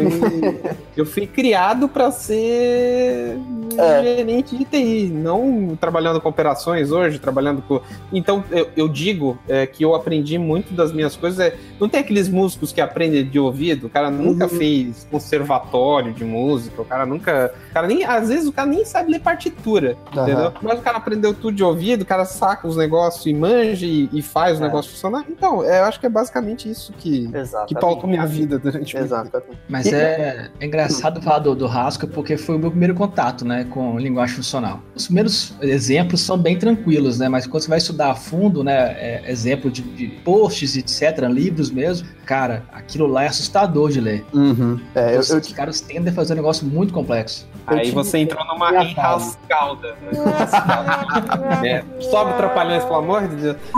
eu fui criado para ser É. gerente de TI, não trabalhando com operações hoje, trabalhando com. Então eu, eu digo é, que eu aprendi muito das minhas coisas. É, não tem aqueles músicos que aprendem de ouvido. O cara nunca Uhum. fez conservatório de música. O cara nunca. O cara nem, às vezes o cara nem sabe ler partitura. Aham. Entendeu? Mas o cara aprendeu tudo de ouvido, o cara saca os negócios e manja e, e faz o É. negócio funcionar. Então, é, eu acho que é basicamente isso que, Exatamente. que pautou minha vida durante. Exatamente. Mas é, é engraçado falar do, do Haskell porque foi o meu primeiro contato, né? né, com linguagem funcional. Os primeiros exemplos são bem tranquilos, né, mas quando você vai estudar a fundo, né, é, exemplo de, de, posts, etc., livros mesmo, cara, aquilo lá é assustador de ler. Uhum. É, eu, Os, eu, os caras tendem a fazer um negócio muito complexo. Eu Aí você entrou numa enrascalda. Né? É. Sobe trapalhões, pelo amor de Deus.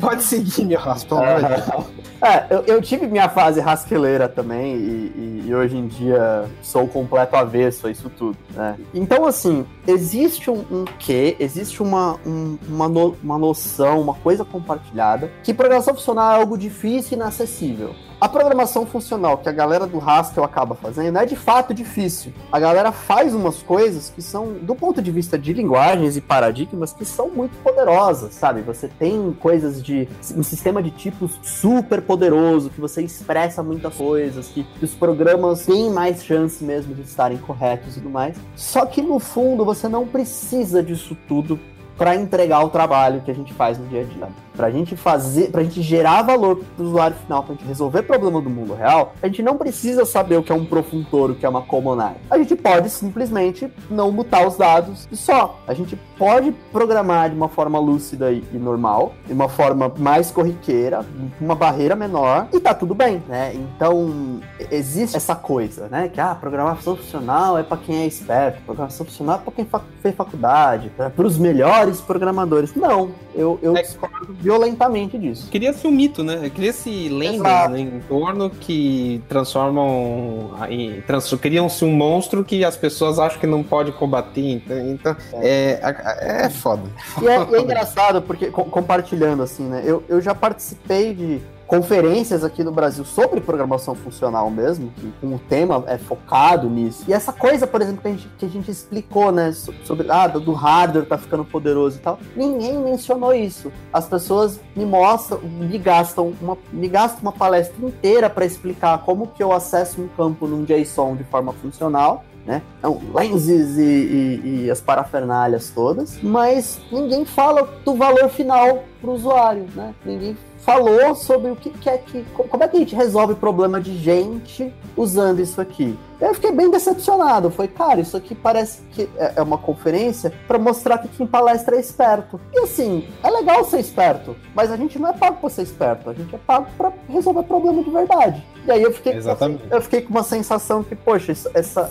Pode seguir, meu raspo, pelo amor de Deus. É, eu, eu tive minha fase rasqueleira também e, e- e hoje em dia sou o completo avesso a isso tudo, né? Então, assim, existe um, um quê, existe uma, um- uma, no- uma noção, uma coisa compartilhada que programação funcional é algo difícil e inacessível. A programação funcional que a galera do Haskell acaba fazendo é de fato difícil. A galera faz umas coisas que são, do ponto de vista de linguagens e paradigmas, que são muito poderosas, sabe? Você tem coisas de um sistema de tipos super poderoso, que você expressa muitas coisas, que os programas têm mais chance mesmo de estarem corretos e tudo mais. Só que no fundo você não precisa disso tudo para entregar o trabalho que a gente faz no dia a dia. Pra gente fazer, pra gente gerar valor pro usuário final, pra gente resolver problema do mundo real, a gente não precisa saber o que é um profuntor, o que é uma common A gente pode simplesmente não mutar os dados e só. A gente pode programar de uma forma lúcida e, e normal, de uma forma mais corriqueira, uma barreira menor, e tá tudo bem, né? Então, existe essa coisa, né? Que, ah, programação funcional é pra quem é esperto, programação funcional é pra quem fa- fez faculdade, é pros melhores programadores. Não, eu, eu É- discordo violentamente disso. Cria-se um mito, né? Cria-se lendas né, em torno que transformam. em- trans- Criam-se um monstro que as pessoas acham que não pode combater. Então, então, é, é, é foda. E é, e é engraçado, porque co- compartilhando assim, né? Eu, eu já participei de conferências aqui no Brasil sobre programação funcional mesmo, que o tema é focado nisso. E essa coisa, por exemplo, que a gente, que a gente explicou, né, so- sobre ah, do hardware tá ficando poderoso e tal, ninguém mencionou isso. As pessoas me mostram, me gastam uma, me gastam uma palestra inteira para explicar como que eu acesso um campo num JSON de forma funcional né? Então, lenses e, e- e as parafernálias todas, mas ninguém fala do valor final para o usuário, né? Ninguém falou sobre o que, que é que. co- Como é que a gente resolve problema de gente usando isso aqui? Eu fiquei bem decepcionado. Foi, cara, isso aqui parece que é é uma conferência para mostrar que quem palestra é esperto. E assim, é legal ser esperto, mas a gente não é pago para ser esperto, a gente é pago para resolver problema de verdade. E aí eu fiquei, Exatamente. eu fiquei com uma sensação que, poxa, essa,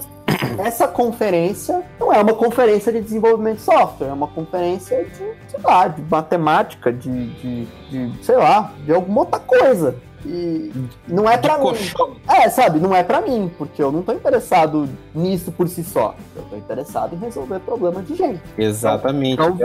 essa conferência não é uma conferência de desenvolvimento de software, é uma conferência de, sei lá, de matemática, de, de, de, sei lá, de alguma outra coisa. E não é pra mim. Colchão. É, sabe, não é pra mim, porque eu não tô interessado nisso por si só. Eu tô interessado em resolver problema de gente. Exatamente. Então,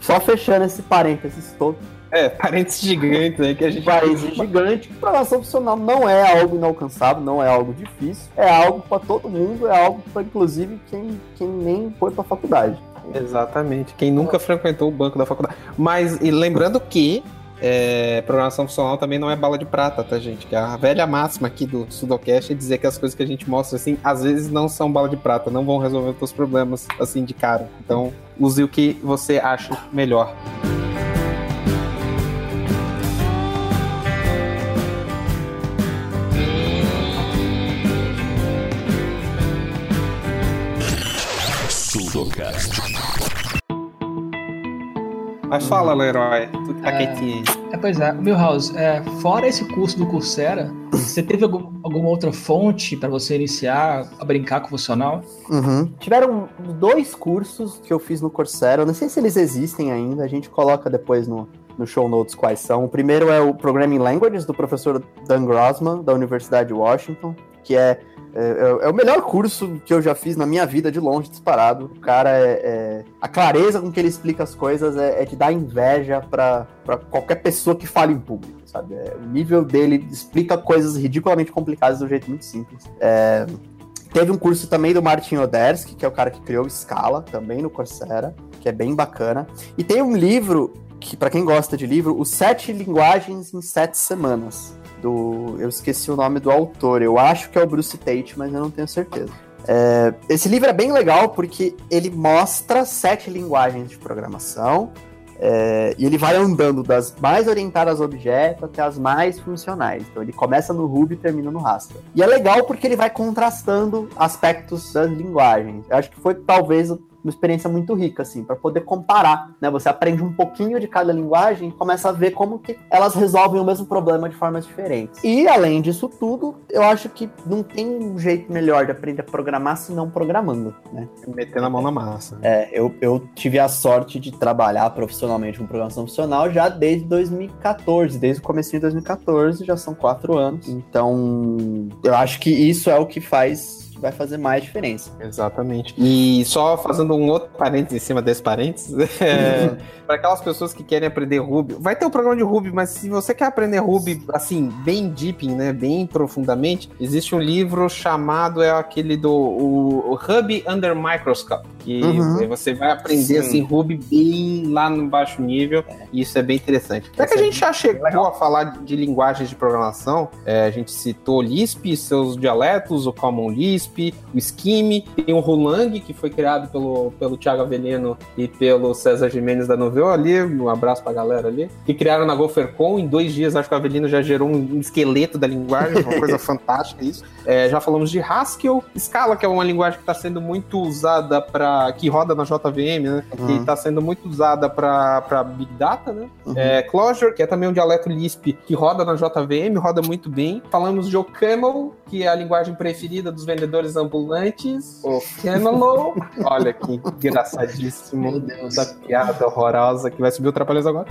Só fechando esse parênteses todo, É, parentes gigantes aí que a gente. parênteses gigante, que programação funcional não é algo inalcançável, não é algo difícil, é algo pra todo mundo, é algo pra inclusive quem, quem nem foi pra faculdade. Exatamente. Quem nunca frequentou o banco da faculdade. Mas, e lembrando que é, programação funcional também não é bala de prata, tá, gente? Que a velha máxima aqui do Sudocast é dizer que as coisas que a gente mostra, assim, às vezes não são bala de prata, não vão resolver os teus problemas, assim, de cara. Então, use o que você acha melhor. Sudocast. Mas fala, Leroy, tu que tá É. quietinho aí. É, pois é, Milhouse, é, fora esse curso do Coursera, você teve algum- alguma outra fonte para você iniciar a brincar com o funcional? Tiveram dois cursos que eu fiz no Coursera, eu não sei se eles existem ainda, a gente coloca depois no, no show notes quais são. O primeiro é o Programming Languages, do professor Dan Grossman, da Universidade de Washington, que é, é, é o melhor curso que eu já fiz na minha vida, de longe, disparado. O cara é. é- a clareza com que ele explica as coisas é, é de dar inveja para qualquer pessoa que fale em público, sabe? É, o nível dele explica coisas ridiculamente complicadas de um jeito muito simples. É, Teve um curso também do Martin Odersky, que é o cara que criou Scala, também no Coursera, que é bem bacana. E tem um livro que, para quem gosta de livro, Os Sete Linguagens em Sete Semanas. Do, eu esqueci o nome do autor, eu acho que é o Bruce Tate, mas eu não tenho certeza. É, esse livro é bem legal porque ele mostra sete linguagens de programação É, e ele vai andando das mais orientadas a objeto até as mais funcionais. Então ele começa no Ruby e termina no Haskell. E é legal porque ele vai contrastando aspectos das linguagens. Eu acho que foi talvez uma experiência muito rica, assim, para poder comparar, né? Você aprende um pouquinho de cada linguagem e começa a ver como que elas resolvem o mesmo problema de formas diferentes. E, além disso tudo, eu acho que não tem um jeito melhor de aprender a programar se não programando, né? Metendo a mão na massa. É, eu, eu tive a sorte de trabalhar profissionalmente com programação funcional já desde 2014, desde o começo de 2014, já são quatro anos. Então, eu acho que isso é o que faz vai fazer mais diferença. Exatamente. E só fazendo um outro parênteses em cima desse parênteses, é, para aquelas pessoas que querem aprender Ruby, vai ter o um programa de Ruby, mas se você quer aprender Ruby assim, bem deep, né, bem profundamente, existe um livro chamado é aquele do o, o Ruby Under Microscope, que uhum. você vai aprender Sim. assim Ruby bem lá no baixo nível, é. e isso é bem interessante. Já que a gente já chegou a falar de linguagens de programação, é, a gente citou Lisp, seus dialetos, o Common Lisp, o Scheme, tem o Rolang, que foi criado pelo, pelo Thiago Avelino e pelo César Jimenez da Noveu ali, um abraço pra galera ali, que criaram na GopherCon, em dois dias acho que o Avelino já gerou um esqueleto da linguagem, uma coisa fantástica isso. É, já falamos de Haskell, Scala, que é uma linguagem que está sendo muito usada para que roda na JVM, né? Uhum. Que está sendo muito usada para Big Data, né? Uhum. É, Clojure, que é também um dialeto Lisp que roda na JVM, roda muito bem. Falamos de OCaml, que é a linguagem preferida dos vendedores ambulantes. O Camelo. Olha que engraçadíssimo. Meu Deus. Essa piada horrorosa que vai subir o Trapalhões agora.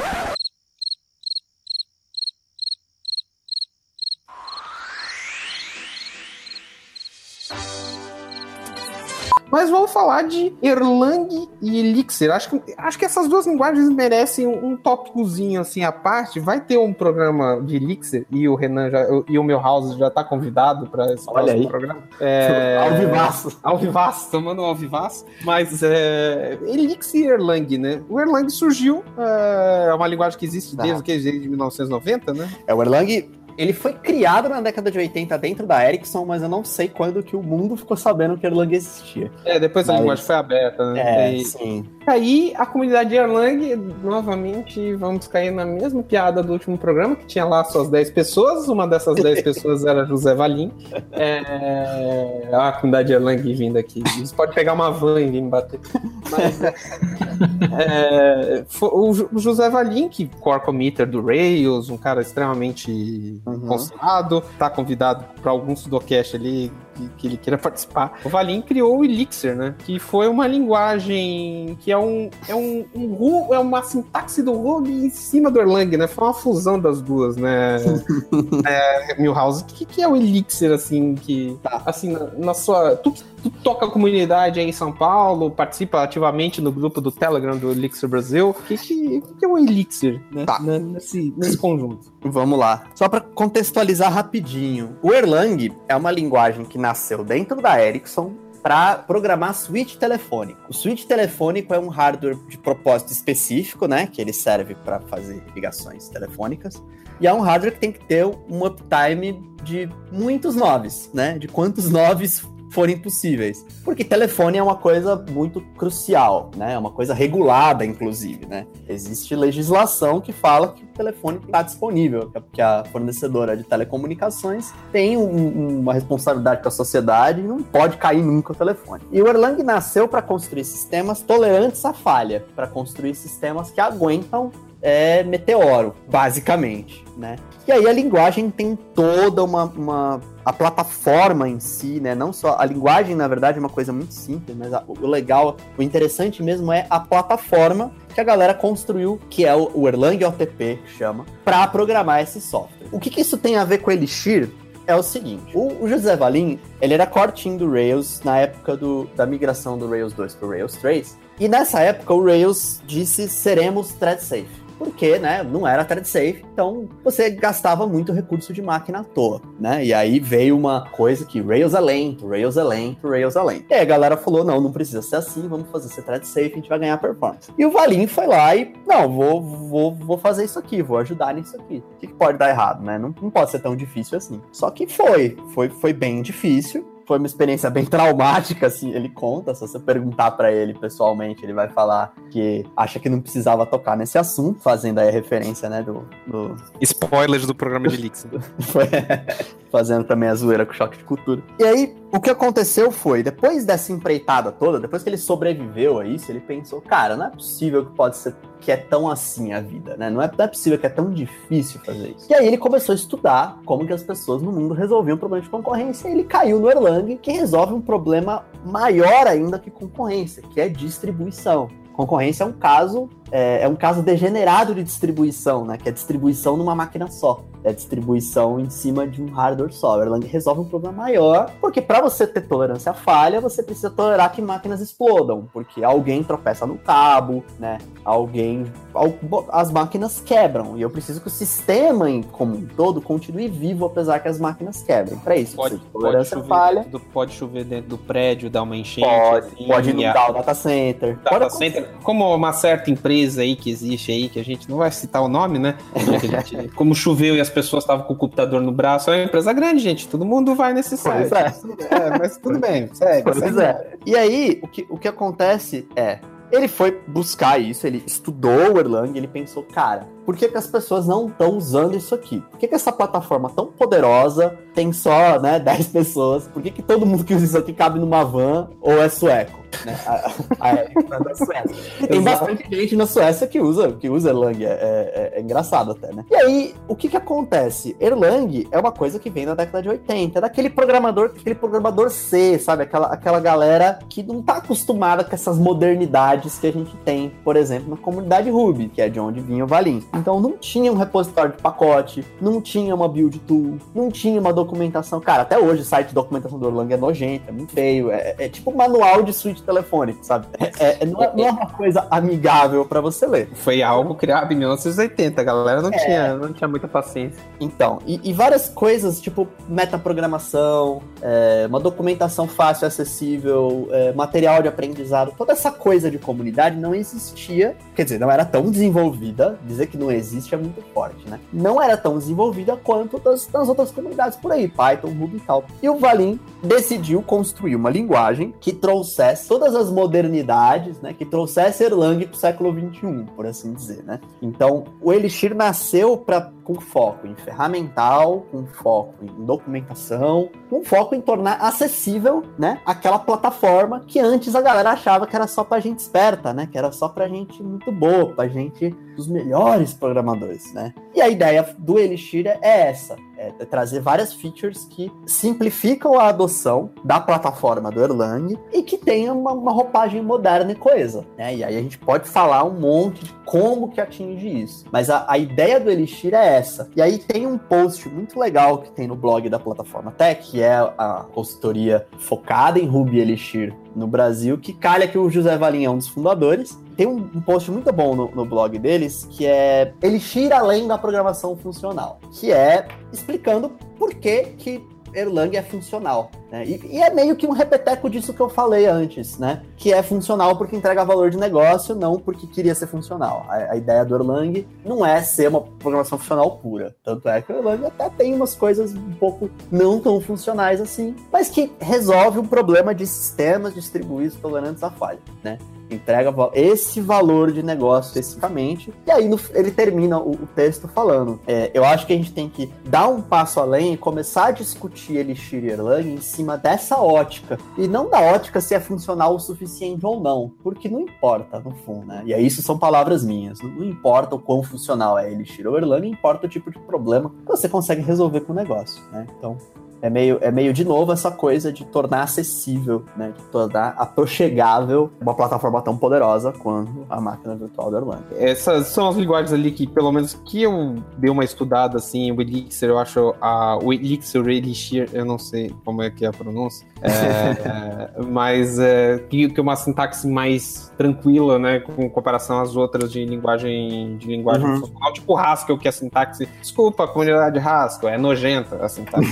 Mas vamos falar de Erlang e Elixir. Acho que, acho que essas duas linguagens merecem um, um tópicozinho assim à parte. Vai ter um programa de Elixir e o Renan já, e o meu house já está convidado para esse Olha aí. programa. É... Alvivaço. Alvivaço, tomando um alvivaço. Mas é... Elixir e Erlang, né? O Erlang surgiu, é, é uma linguagem que existe desde, ah. desde 1990, né? É, o Erlang ele foi criado na década de 80 dentro da Ericsson, mas eu não sei quando que o mundo ficou sabendo que Erlang existia. É, depois mas... a linguagem foi aberta, né? É, e... sim. Aí a comunidade de Erlang, novamente, vamos cair na mesma piada do último programa, que tinha lá suas 10 pessoas, uma dessas 10 pessoas era José Valim. É... A comunidade de Erlang vindo aqui. Eles podem pegar uma van e vir me bater. Mas, é... o José Valim, que core committer do Rails, um cara extremamente uhum. consulado, tá convidado para algum Sudocast ali que, que, ele queira participar. O Valim criou o Elixir, né? Que foi uma linguagem que é um é um, um é uma sintaxe do Ruby em cima do Erlang, né? Foi uma fusão das duas, né? é, Milhouse, o que, que é o Elixir assim que tá. assim na, na sua tu, tu toca a comunidade aí em São Paulo, participa ativamente no grupo do Telegram do Elixir Brasil. O que, que, que é o Elixir, né? Tá. Nesse, nesse conjunto. Vamos lá. Só para contextualizar rapidinho. O Erlang é uma linguagem que nasceu dentro da Ericsson para programar switch telefônico. O switch telefônico é um hardware de propósito específico, né, que ele serve para fazer ligações telefônicas. E é um hardware que tem que ter um uptime de muitos noves, né? De quantos noves forem possíveis. Porque telefone é uma coisa muito crucial, né? É uma coisa regulada, inclusive, né? Existe legislação que fala que o telefone está disponível, que a fornecedora de telecomunicações tem um, uma responsabilidade com a sociedade e não pode cair nunca o telefone. E o Erlang nasceu para construir sistemas tolerantes à falha, para construir sistemas que aguentam é meteoro, basicamente, né? E aí a linguagem tem toda uma, uma a plataforma em si, né? Não só a linguagem, na verdade, é uma coisa muito simples, mas a, o legal, o interessante mesmo é a plataforma que a galera construiu, que é o, o Erlang OTP, que chama, para programar esse software. O que, que isso tem a ver com Elixir? é o seguinte: o, José Valim, ele era team do Rails na época do, da migração do Rails 2 para o Rails 3. E nessa época o Rails disse seremos thread safe porque, né, não era thread safe, então você gastava muito recurso de máquina à toa, né? E aí veio uma coisa que Rails é lento, Rails é lento, Rails é lento. E aí a galera falou, não, não precisa ser assim, vamos fazer ser thread safe, a gente vai ganhar performance. E o Valim foi lá e, não, vou, vou, vou fazer isso aqui, vou ajudar nisso aqui. O que, que pode dar errado, né? Não, não pode ser tão difícil assim. Só que foi, foi, foi bem difícil, foi uma experiência bem traumática, assim, ele conta, se você perguntar pra ele pessoalmente, ele vai falar que acha que não precisava tocar nesse assunto, fazendo aí a referência, né, do... do... Spoilers do programa de Leaks. Foi- fazendo também a zoeira com choque de cultura. E aí, o que aconteceu foi, depois dessa empreitada toda, depois que ele sobreviveu a isso, ele pensou, cara, não é possível que pode ser que é tão assim a vida, né? Não é, não é possível que é tão difícil fazer isso. E aí ele começou a estudar como que as pessoas no mundo resolviam problema de concorrência e ele caiu no Erlang, que resolve um problema maior ainda que concorrência, que é distribuição. Concorrência é um caso é, é um caso degenerado de distribuição, né? Que é distribuição numa máquina só. É distribuição em cima de um hardware. O Erlang resolve um problema maior, porque para você ter tolerância à falha, você precisa tolerar que máquinas explodam, porque alguém tropeça no cabo, né? Alguém, al- as máquinas quebram e eu preciso que o sistema em como um todo continue vivo apesar que as máquinas quebrem. Para isso, Pode, precisa de pode, tolerância à chover falha. dentro do, pode chover dentro do prédio, dar uma enchente. Pode, assim, pode inundar o data center. data Pode center, como uma certa empresa aí que existe aí, que a gente não vai citar o nome, né? Gente- como choveu e as pessoas estavam com o computador no braço, é uma empresa grande, gente. Todo mundo vai nesse Pois site. É, mas tudo bem, segue. Pois segue. é. E aí, o que, o que acontece é. Ele foi buscar isso, ele estudou o Erlang, ele pensou, cara, por que, que as pessoas não estão usando isso aqui? Por que, que essa plataforma tão poderosa tem só, né, 10 pessoas? Por que, que todo mundo que usa isso aqui cabe numa van ou é sueco? Né? A, a, a, da Suécia. Tem bastante gente na Suécia que usa, que usa Erlang, é, é- é engraçado até, né? E aí, o que que acontece? Erlang é uma coisa que vem na década de 80, é daquele programador, aquele programador C, sabe? Aquela, aquela galera que não tá acostumada com essas modernidades que a gente tem, por exemplo, na comunidade Ruby, que é de onde vinha o Valim. Então não tinha um repositório de pacote, não tinha uma build tool, não tinha uma documentação. Cara, até hoje o site de documentação do Erlang é nojento, é muito feio, é, é tipo um manual de switch telefônico, sabe? É, é- não, é, não é uma coisa amigável pra você ler. Foi algo criado em 1980, a galera não, É. tinha, não tinha muita paciência. Então, e, e várias coisas, tipo metaprogramação, é, uma documentação fácil, acessível, é, material de aprendizado, toda essa coisa de comunidade não existia, quer dizer, não era tão desenvolvida, dizer que não existe é muito forte, né? Não era tão desenvolvida quanto das, das outras comunidades por aí, Python, Ruby e tal. E o Valim decidiu construir uma linguagem que trouxesse todas as modernidades, né? Que trouxesse Erlang pro século XXI, por assim dizer, né? Então, o Elixir nasceu pra, com foco em ferramental, com foco em documentação, com foco em tornar acessível, né, aquela plataforma que antes a galera achava que era só pra gente esperta, né, que era só pra gente muito boa, pra gente dos melhores programadores, né. E a ideia do Elixir é essa, é trazer várias features que simplificam a adoção da plataforma do Erlang e que tenha uma, uma roupagem moderna e coesa, né? E aí a gente pode falar um monte de como que atinge isso. Mas a, a ideia do Elixir é essa. E aí tem um post muito legal que tem no blog da plataforma Tech, que é a consultoria focada em Ruby Elixir no Brasil, que calha que o José Valim é um dos fundadores. Tem um, um post muito bom no, no blog deles, que é Elixir além da programação funcional, que é explicando por que que Erlang é funcional, né? E, e é meio que um repeteco disso que eu falei antes, né? Que é funcional porque entrega valor de negócio, não porque queria ser funcional. A, a ideia do Erlang não é ser uma programação funcional pura. Tanto é que o Erlang até tem umas coisas um pouco não tão funcionais assim, mas que resolve um problema de sistemas distribuídos tolerantes à falha, né? Entrega esse valor de negócio especificamente. E aí no- ele termina o, o texto falando: é, eu acho que a gente tem que dar um passo além e começar a discutir Elixir e Erlang em cima dessa ótica. E não da ótica se é funcional o suficiente ou não. Porque não importa, no fundo, né? E aí isso são palavras minhas. Não, não importa o quão funcional é Elixir ou Erlang, importa o tipo de problema que você consegue resolver com o negócio, né? Então. É meio, é meio, de novo, essa coisa de tornar acessível, né? De tornar aprochegável uma plataforma tão poderosa quanto a máquina virtual do Erlang. Essas são as linguagens ali que, pelo menos que eu dei uma estudada, assim, o Elixir, eu acho, a, o Elixir, o Elixir, eu não sei como é que é a pronúncia, é, é, mas é, que, que é uma sintaxe mais tranquila, né, com comparação às outras de linguagem, de linguagem Uhum. funcional, tipo Haskell, que é a sintaxe, desculpa, a comunidade Haskell, é nojenta a sintaxe.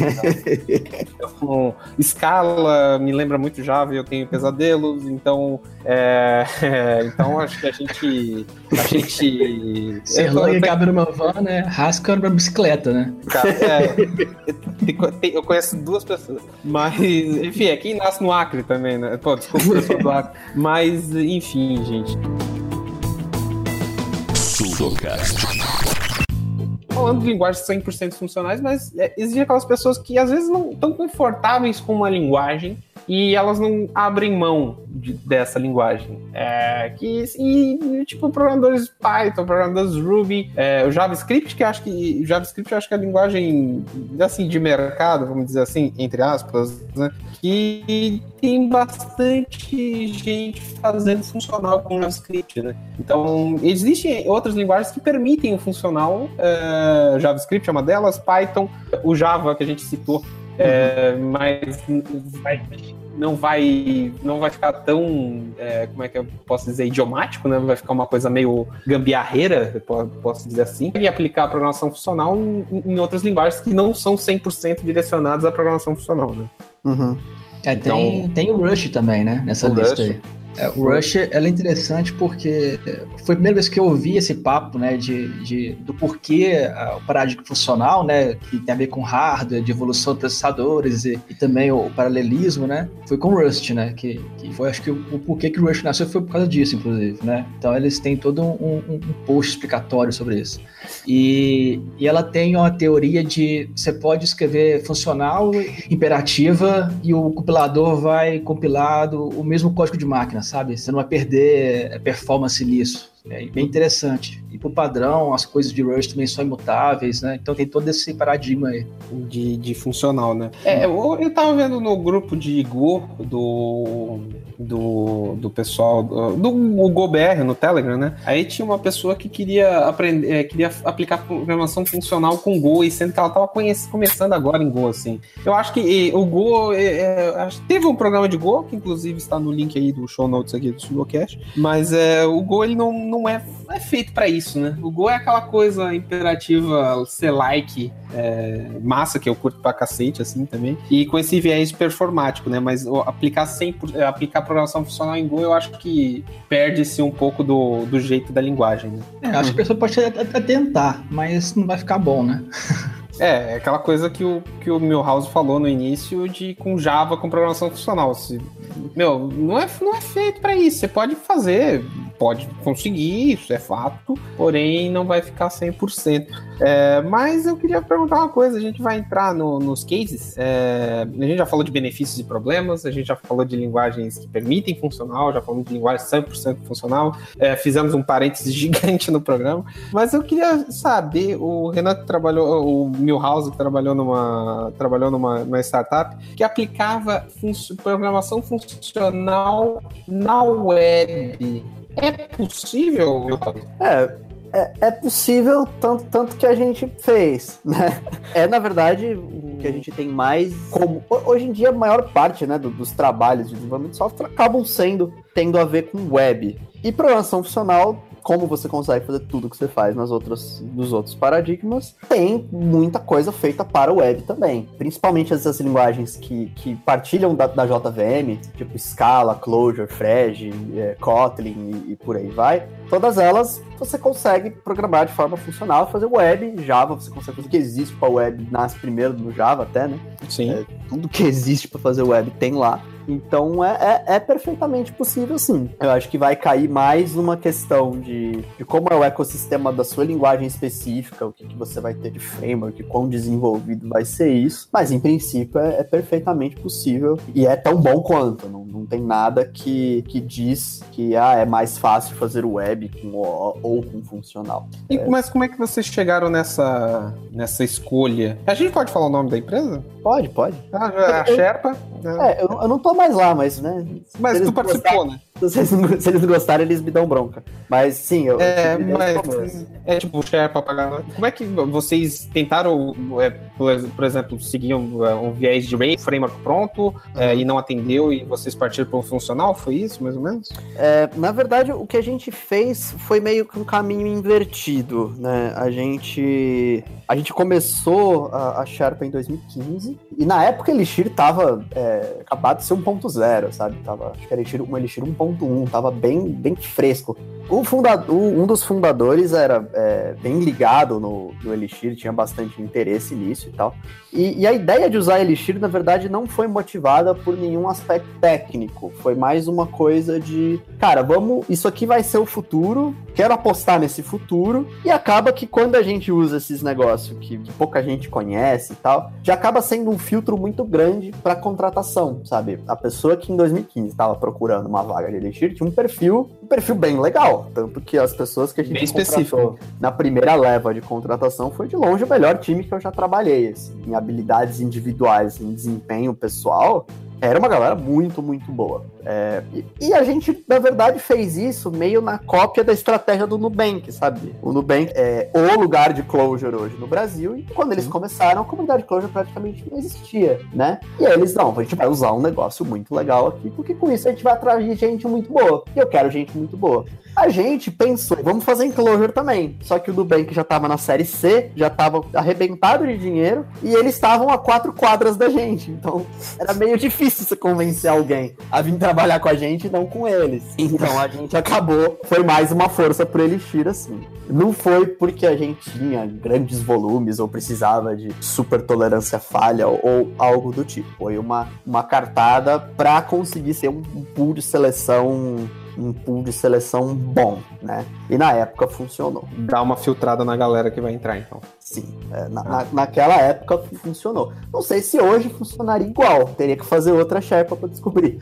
Então, Scala me lembra muito Java e eu tenho pesadelos, então, é, então acho que a gente. A gente. Serlang cabe numa van, né? Haskell numa bicicleta, né? Cara, é, eu- eu conheço duas pessoas. Mas, enfim, é quem nasce no Acre também, né? Pô, desculpa, pessoal do Acre. Mas, enfim, gente. Falando de linguagens 100% funcionais, mas é, existem aquelas pessoas que às vezes não estão confortáveis com uma linguagem e elas não abrem mão de- dessa linguagem. É, que, e, tipo, programadores Python, programadores Ruby, é, o JavaScript, que acho que. JavaScript acho que é a linguagem assim, de mercado, vamos dizer assim, entre aspas, né? Que tem bastante gente fazendo funcional com JavaScript, né? Então, existem outras linguagens que permitem o funcional. é, JavaScript é uma delas, Python, o Java que a gente citou, é, mas vai- não vai não vai ficar tão é, como é que eu posso dizer idiomático né vai ficar uma coisa meio gambiarreira posso dizer assim e aplicar a programação funcional em, em outras linguagens que não são 100% direcionadas à programação funcional né Uhum. É, tem, tem o Rush também, né? Nessa lista Rush. aí. É, o Rush ela é interessante porque foi a primeira vez que eu ouvi esse papo, né, de, de- do porquê ah, o paradigma funcional, né, que tem a ver com hardware, de evolução de processadores e, e também o, paralelismo, né, foi com o Rust, né, que, que foi, acho que o, o porquê que o Rust nasceu foi por causa disso, inclusive, né. Então eles têm todo um, um- um post explicatório sobre isso. E, e ela tem uma teoria de você pode escrever funcional imperativa e o compilador vai compilar do- o mesmo código de máquina, sabe? Você não vai perder performance nisso. É bem interessante. E por padrão, as coisas de Rust também são imutáveis, né? Então tem todo esse paradigma aí. de, de funcional, né? É, eu, eu tava vendo no grupo de Go do, do, do pessoal do, do GoBR no Telegram, né? Aí tinha uma pessoa que queria aprender, é, queria aplicar programação funcional com Go, e sendo que ela tava conhece- começando agora em Go, assim. Eu acho que e, o Go, é, é, teve um programa de Go, que inclusive está no link aí do show notes aqui do Sudocast, mas é, o Go ele não, não, é, não é feito para isso, né? O Go é aquela coisa imperativa, ser like, é, massa, que eu curto pra cacete, assim, também. E com esse viés performático, né? Mas aplicar 100%, é, aplicar programação funcional em Go, eu acho que perde-se um pouco do, do jeito da linguagem, né? É, acho que a pessoa pode até, tentar, mas não vai ficar bom, né? É, é aquela coisa que o, que o Milhouse falou no início de com Java com programação funcional. Se, meu, não é, não é feito pra isso. Você pode fazer, pode conseguir, isso é fato, porém não vai ficar 100%. É, mas eu queria perguntar uma coisa: a gente vai entrar no- nos cases. é, a gente já falou de benefícios e problemas, a gente já falou de linguagens que permitem funcional, já falamos de linguagem 100% funcional, é, fizemos um parênteses gigante no programa. Mas eu queria saber, o Renato trabalhou, o Milhouse trabalhou numa, trabalhou numa, numa startup que aplicava func- programação funcional na web. É possível? É, é, é possível, tanto, tanto que a gente fez, né? É, na verdade, o que a gente tem mais como... ho- Hoje em dia, a maior parte né, do- dos trabalhos de desenvolvimento de software acabam sendo, tendo a ver com web. E programação funcional, como você consegue fazer tudo que você faz nas outras, nos outros paradigmas, tem muita coisa feita para o web também. Principalmente essas linguagens que, que partilham da, da JVM, tipo Scala, Clojure, Frege, é, Kotlin e, e por aí vai. Todas elas você consegue programar de forma funcional, fazer web, Java, você consegue fazer o que existe para web, nasce primeiro no Java até, né? Sim. tudo que existe para fazer web tem lá. Então é, é, é perfeitamente possível sim. Eu acho que vai cair mais numa questão de, de como é o ecossistema da sua linguagem específica, o que, que você vai ter de framework, quão desenvolvido vai ser isso. Mas em princípio é, é perfeitamente possível e é tão bom quanto. Não, não tem nada que, que diz que ah, é mais fácil fazer web com o, ou com funcional. E, Mas como é que vocês chegaram nessa, nessa escolha? A gente pode falar o nome da empresa? Pode, pode. Ah, já é a Eu- Sherpa. né? É, eu, não- eu não tô mais lá, mas, né? Mas tu participou, né? Se eles, não, se eles não gostarem, eles me dão bronca. Mas sim, eu. É, eu mas é tipo Sherpa pagar. Como é que vocês tentaram, é, por, exemplo, seguir um, é, um viés de Ray, framework pronto, é, e não atendeu e vocês partiram para um funcional? Foi isso, mais ou menos? É, na verdade, o que a gente fez foi meio que um caminho invertido, né? A gente, a gente começou a, a Sherpa em 2015 e na época Elixir tava é, acabado de ser 1.0, sabe? Tava, acho que era Elixir, um Elixir 1.1, tava bem, bem fresco. O fundador, um dos fundadores era é, bem ligado no, no, Elixir, tinha bastante interesse nisso e tal. E, e, a ideia de usar Elixir, na verdade, não foi motivada por nenhum aspecto técnico. Foi mais uma coisa de, cara, vamos, isso aqui vai ser o futuro, quero apostar nesse futuro. E acaba que quando a gente usa esses negócios que, que pouca gente conhece e tal, já acaba sendo um filtro muito grande para contratação, sabe? A pessoa que em 2015 estava procurando uma vaga de Elixir tinha um perfil, um perfil bem legal. Tanto que as pessoas que a gente bem contratou específico. na primeira leva de contratação foi de longe o melhor time que eu já trabalhei. Assim, em habilidades individuais, em desempenho pessoal, era uma galera muito, muito boa. É, e, e, a gente, na verdade, fez isso meio na cópia da estratégia do Nubank, sabe? O Nubank é o lugar de closure hoje no Brasil, e quando eles começaram, a comunidade de closure praticamente não existia, né? E aí eles, não, a gente vai usar um negócio muito legal aqui, porque com isso a gente vai atrair gente muito boa. E eu quero gente muito boa. A gente pensou, vamos fazer em Closure também. Só que o Nubank já tava na série C, já tava arrebentado de dinheiro, e eles estavam a quatro quadras da gente. Então era meio difícil você convencer alguém a vir trabalhar com a gente não com eles. Então a gente acabou, foi mais uma força pro Elixir, assim. Não foi porque a gente tinha grandes volumes ou precisava de super tolerância falha ou algo do tipo. Foi uma, uma cartada para conseguir ser um pool de seleção um pool de seleção bom, né? E na época funcionou. Dá uma filtrada na galera que vai entrar, então. Sim, é, na, na, naquela época funcionou. Não sei se hoje funcionaria igual, teria que fazer outra Sherpa para descobrir.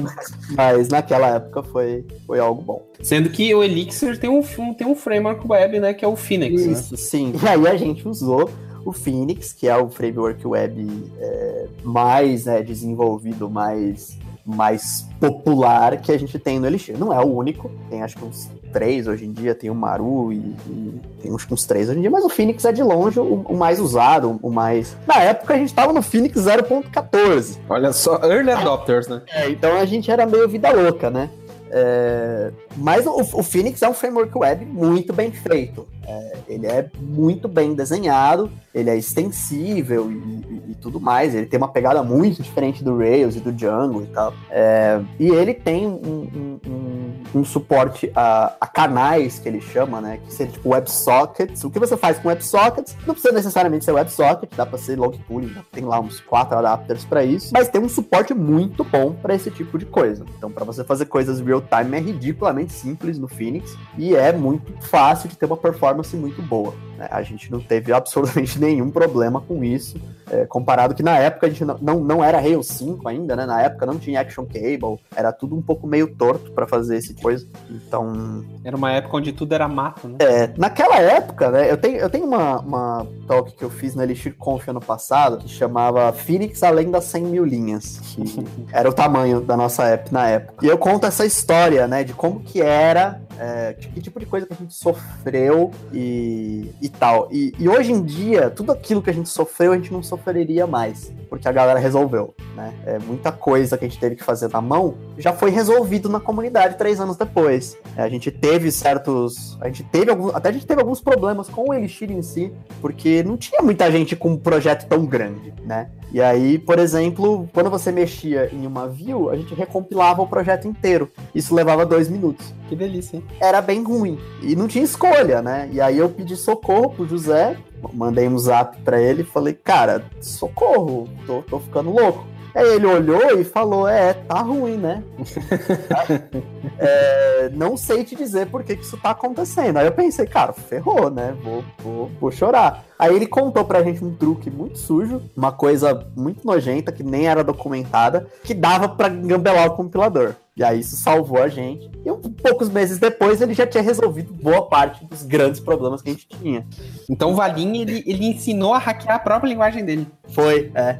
Mas naquela época foi, foi algo bom. Sendo que o Elixir tem um, tem um framework web, né? Que é o Phoenix. Né? Isso, né? sim. E aí a gente usou o Phoenix, que é o framework web é, mais né, desenvolvido, mais mais popular que a gente tem no Elixir. Não é o único, tem acho que uns três hoje em dia, tem o Maru e, e tem que uns três hoje em dia, mas o Phoenix é de longe o, o mais usado, o mais. Na época a gente tava no Phoenix 0.14. Olha só, early adopters, né? É, então a gente era meio vida louca, né? É, mas o, o, Phoenix é um framework web muito bem feito. É, ele é muito bem desenhado, ele é extensível e, e, e, tudo mais. Ele tem uma pegada muito diferente do Rails e do Django e tal. É, e ele tem um, um, um, um suporte a, a, canais, que ele chama, né? Que seria tipo WebSockets. O que você faz com WebSockets não precisa necessariamente ser WebSocket, dá para ser log pooling, tem lá uns quatro adapters para isso. Mas tem um suporte muito bom para esse tipo de coisa. Então, para você fazer coisas real-time é ridiculamente simples no Phoenix e é muito fácil de ter uma performance muito boa. Né? A gente não teve absolutamente nenhum problema com isso, é, comparado que na época a gente não, não, não era Rails 5 ainda, né? Na época não tinha Action Cable, era tudo um pouco meio torto para fazer esse coisa. Então. Era uma época onde tudo era mato, né? É, naquela época, né? Eu tenho, eu tenho uma, uma talk que eu fiz na Elixir Conf ano passado que chamava Phoenix Além das 100 mil linhas, que era o tamanho da nossa app na época. E eu conto essa história, né? De como que era, é, que tipo de coisa que a gente sofreu e, e tal. E, e hoje em dia, tudo aquilo que a gente sofreu, a gente não sofreria mais, porque a galera resolveu, né? É, muita coisa que a gente teve que fazer na mão já foi resolvido na comunidade três anos depois. É, a gente teve certos. A gente teve alguns. Até a gente teve alguns problemas com o Elixir em si, porque não tinha muita gente com um projeto tão grande, né? E aí, por exemplo, quando você mexia em uma view, a gente recompilava o projeto inteiro. Isso levava dois minutos. Que delícia, hein? Era bem ruim. E não tinha escolha, né? E aí eu pedi socorro pro José, mandei um zap pra ele e falei, cara, socorro, tô, tô ficando louco. Aí ele olhou e falou: É, tá ruim, né? é, não sei te dizer por que, que isso tá acontecendo. Aí eu pensei, cara, ferrou, né? Vou, vou, vou chorar. Aí ele contou pra gente um truque muito sujo, uma coisa muito nojenta, que nem era documentada, que dava pra gambelar o compilador. E aí isso salvou a gente. E um, poucos meses depois ele já tinha resolvido boa parte dos grandes problemas que a gente tinha. Então o Valim, ele, ele ensinou a hackear a própria linguagem dele. Foi, é.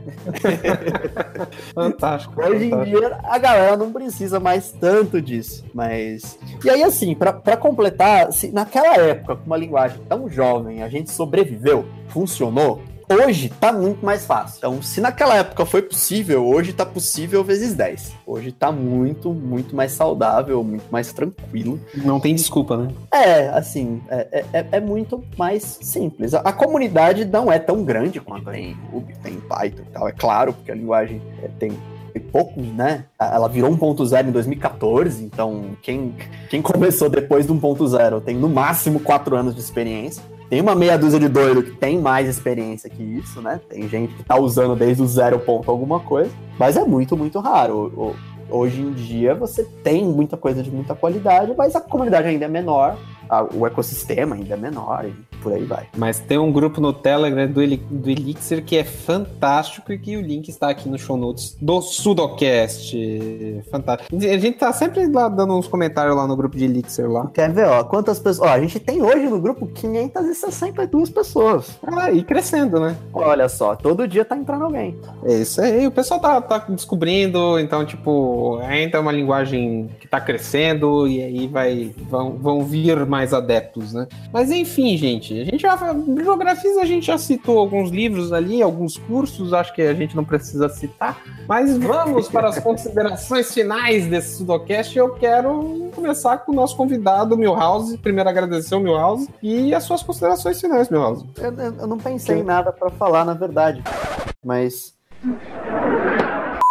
Fantástico. Hoje em fantástico. dia a galera não precisa mais tanto disso, mas... E aí assim, pra completar, se naquela época, com uma linguagem tão jovem, a gente sobreviveu, funcionou, hoje tá muito mais fácil. Então, se naquela época foi possível, hoje tá possível vezes 10. Hoje tá muito, muito mais saudável, muito mais tranquilo. Não tem desculpa, né? É, assim, é, é, é muito mais simples. A, a comunidade não é tão grande quanto em Ruby, tem Python e tal, é claro, porque a linguagem é, tem, tem poucos, né? Ela virou 1.0 em 2014, então quem, quem começou depois do 1.0 tem no máximo 4 anos de experiência. Tem uma meia dúzia de doido que tem mais experiência que isso, né? Tem gente que tá usando desde o zero ponto alguma coisa, mas é muito, muito raro. Hoje em dia você tem muita coisa de muita qualidade, mas a comunidade ainda é menor, o ecossistema ainda é menor por aí vai. Mas tem um grupo no Telegram do, Eli- do Elixir que é fantástico e que o link está aqui no show notes do Sudocast. Fantástico. A gente tá sempre lá dando uns comentários lá no grupo de Elixir lá. Quer ver, ó, quantas pessoas. Ó, a gente tem hoje no grupo 562 pessoas. Ah, e crescendo, né? Olha só, todo dia tá entrando alguém. É isso aí. O pessoal tá, tá descobrindo, então, tipo, ainda é uma linguagem que tá crescendo e aí vai, vão, vão vir mais adeptos, né? Mas enfim, gente, a gente já. Biografias a gente já citou alguns livros ali, alguns cursos, acho que a gente não precisa citar. Mas vamos para as considerações finais desse Sudocast. Eu quero começar com o nosso convidado, Milhouse. Primeiro agradecer o Milhouse e as suas considerações finais, Milhouse. Eu, eu- eu não pensei em nada pra falar, na verdade. Mas.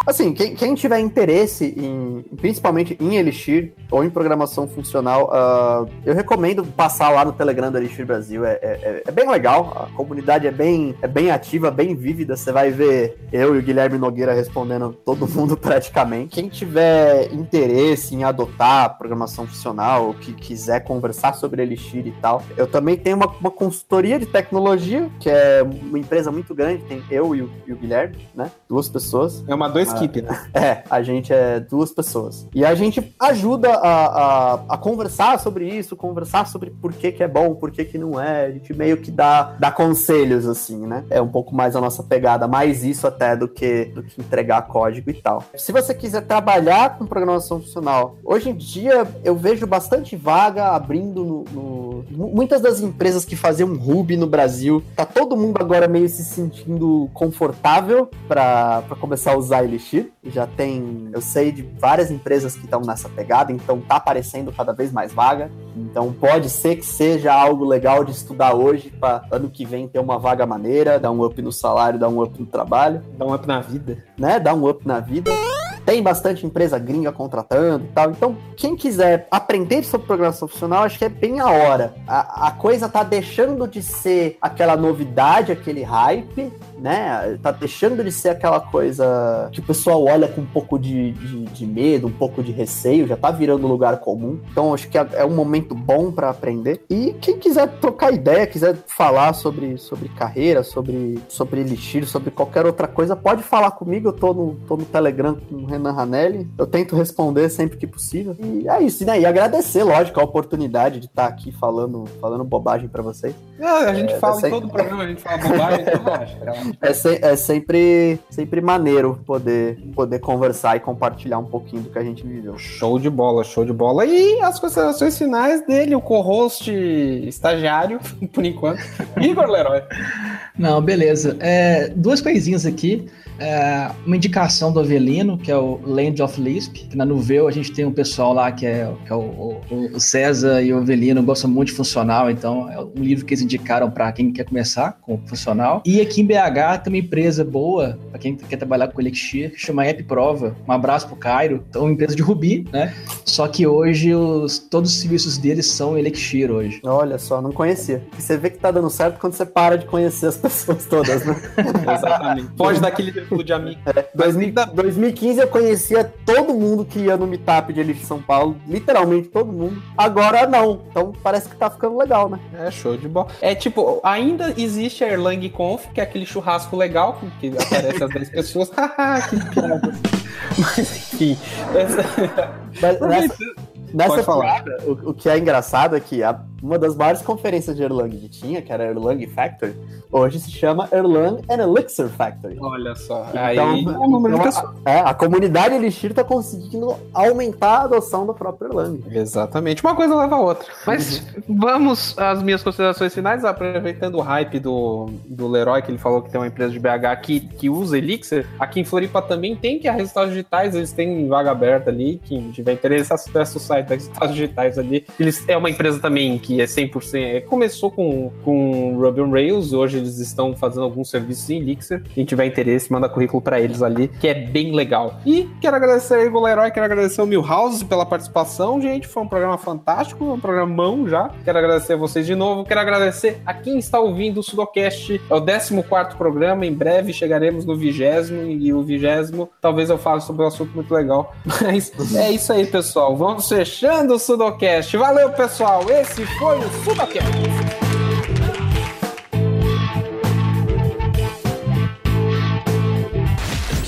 Assim, quem, quem tiver interesse em, principalmente em Elixir ou em programação funcional, ah, eu recomendo passar lá no Telegram do Elixir Brasil. É, é- é- é bem legal, a comunidade é bem, é bem ativa, bem vívida. Você vai ver eu e o Guilherme Nogueira respondendo todo mundo praticamente. Quem tiver interesse em adotar programação funcional, que quiser conversar sobre Elixir e tal, eu também tenho uma, uma consultoria de tecnologia, que é uma empresa muito grande, tem eu e o, e o Guilherme, né? Duas pessoas. É uma dois. Equipe, né? É, a gente é duas pessoas. E a gente ajuda a, a, a conversar sobre isso, conversar sobre por que, que é bom, por que, que não é. A gente meio que dá, dá conselhos, assim, né? É um pouco mais a nossa pegada, mais isso até do que, do que entregar código e tal. Se você quiser trabalhar com programação funcional, hoje em dia eu vejo bastante vaga abrindo no. no- mu- muitas das empresas que faziam Ruby no Brasil, tá todo mundo agora meio se sentindo confortável para começar a usar Elixir. Já tem, eu sei de várias empresas que estão nessa pegada, então tá aparecendo cada vez mais vaga. Então pode ser que seja algo legal de estudar hoje para ano que vem ter uma vaga maneira, dar um up no salário, dar um up no trabalho, Dá um up na vida. né? Dar um up na vida. Tem bastante empresa gringa contratando e tal. Então, quem quiser aprender sobre programação funcional, acho que é bem a hora. A, a coisa tá deixando de ser aquela novidade, aquele hype, né? Tá deixando de ser aquela coisa que o pessoal olha com um pouco de, de, de medo, um pouco de receio, já tá virando lugar comum. Então, acho que é, é um momento bom para aprender. E quem quiser trocar ideia, quiser falar sobre, sobre carreira, sobre, sobre Elixir, sobre qualquer outra coisa, pode falar comigo. Eu tô no, tô no Telegram com o Renan Ranelli. Eu tento responder sempre que possível. E é isso, né? E agradecer, lógico, a oportunidade de estar aqui falando, falando bobagem para vocês. É, a gente É, fala eu sei. em todo programa, a gente fala bobagem, então relaxa, relaxa. É, se- é sempre, sempre maneiro poder, poder conversar e compartilhar um pouquinho do que a gente viveu. Show de bola, show de bola. E as considerações finais dele, o co-host estagiário, por enquanto, Igor Leroy. Não, beleza. É, duas coisinhas aqui. É, uma indicação do Avelino, que é o Land of Lisp. Que na Nuveu a gente tem um pessoal lá que é, que é o, o- o César e o Avelino gostam muito de funcional, então é um livro que eles indicaram para quem quer começar com funcional. E aqui em BH tem uma empresa boa, para quem quer trabalhar com Elixir, que chama App Prova. Um abraço pro Cairo. Então, uma empresa de Ruby, né? Só que hoje os, todos os serviços deles são Elixir hoje. Olha só, não conhecia. E você vê que tá dando certo quando você para de conhecer as pessoas. todas, né? Exatamente. Foge daquele círculo de amigos. É, 2000 2015 eu conhecia todo mundo que ia no meetup de Elite São Paulo, literalmente todo mundo. Agora não. Então parece que tá ficando legal, né? É, show de bola. É tipo, ainda existe a Erlang Conf, que é aquele churrasco legal, com que aparece as 10 pessoas. Haha, que piada. Mas enfim. Essa... Mas nessa, nessa Pode falar. piada, o, o que é engraçado é que a- uma das maiores conferências de Erlang que tinha, que era Erlang Factory, hoje se chama Erlang and Elixir Factory. Olha só. Então, Aí é um número de então, a, é, a comunidade Elixir tá conseguindo aumentar a adoção do próprio Erlang. Exatamente, uma coisa leva a outra. Mas vamos às minhas considerações finais, aproveitando o hype do, do Leroy, que ele falou que tem uma empresa de BH que, que usa Elixir. Aqui em Floripa também tem, que é a Resultados Digitais, eles têm vaga aberta ali. Quem tiver interesse, acesse o site da Resultados Digitais ali. Eles é uma empresa também que é 100%. é, começou com, com Ruby on Rails, hoje eles estão fazendo alguns serviços em Elixir. Quem tiver interesse, manda currículo para eles ali, que é bem legal. E quero agradecer aí o Leroy, quero agradecer o Milhouse pela participação, gente. Foi um programa fantástico, um programão já. Quero agradecer a vocês de novo. Quero agradecer a quem está ouvindo o Sudocast. É o 14 programa. Em breve chegaremos no vigésimo e o vigésimo talvez eu fale sobre um assunto muito legal. Mas é isso aí, pessoal. Vamos fechando o Sudocast. Valeu, pessoal. Esse foi o Sudocast.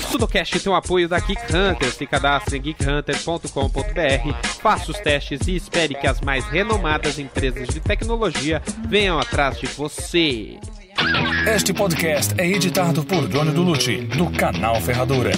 Sudocast tem o apoio da Geek Hunter. Se cadastre em geekhunter.com.br, faça os testes e espere que as mais renomadas empresas de tecnologia venham atrás de você. Este podcast é editado por Johnny Dulucci, do canal Ferradura.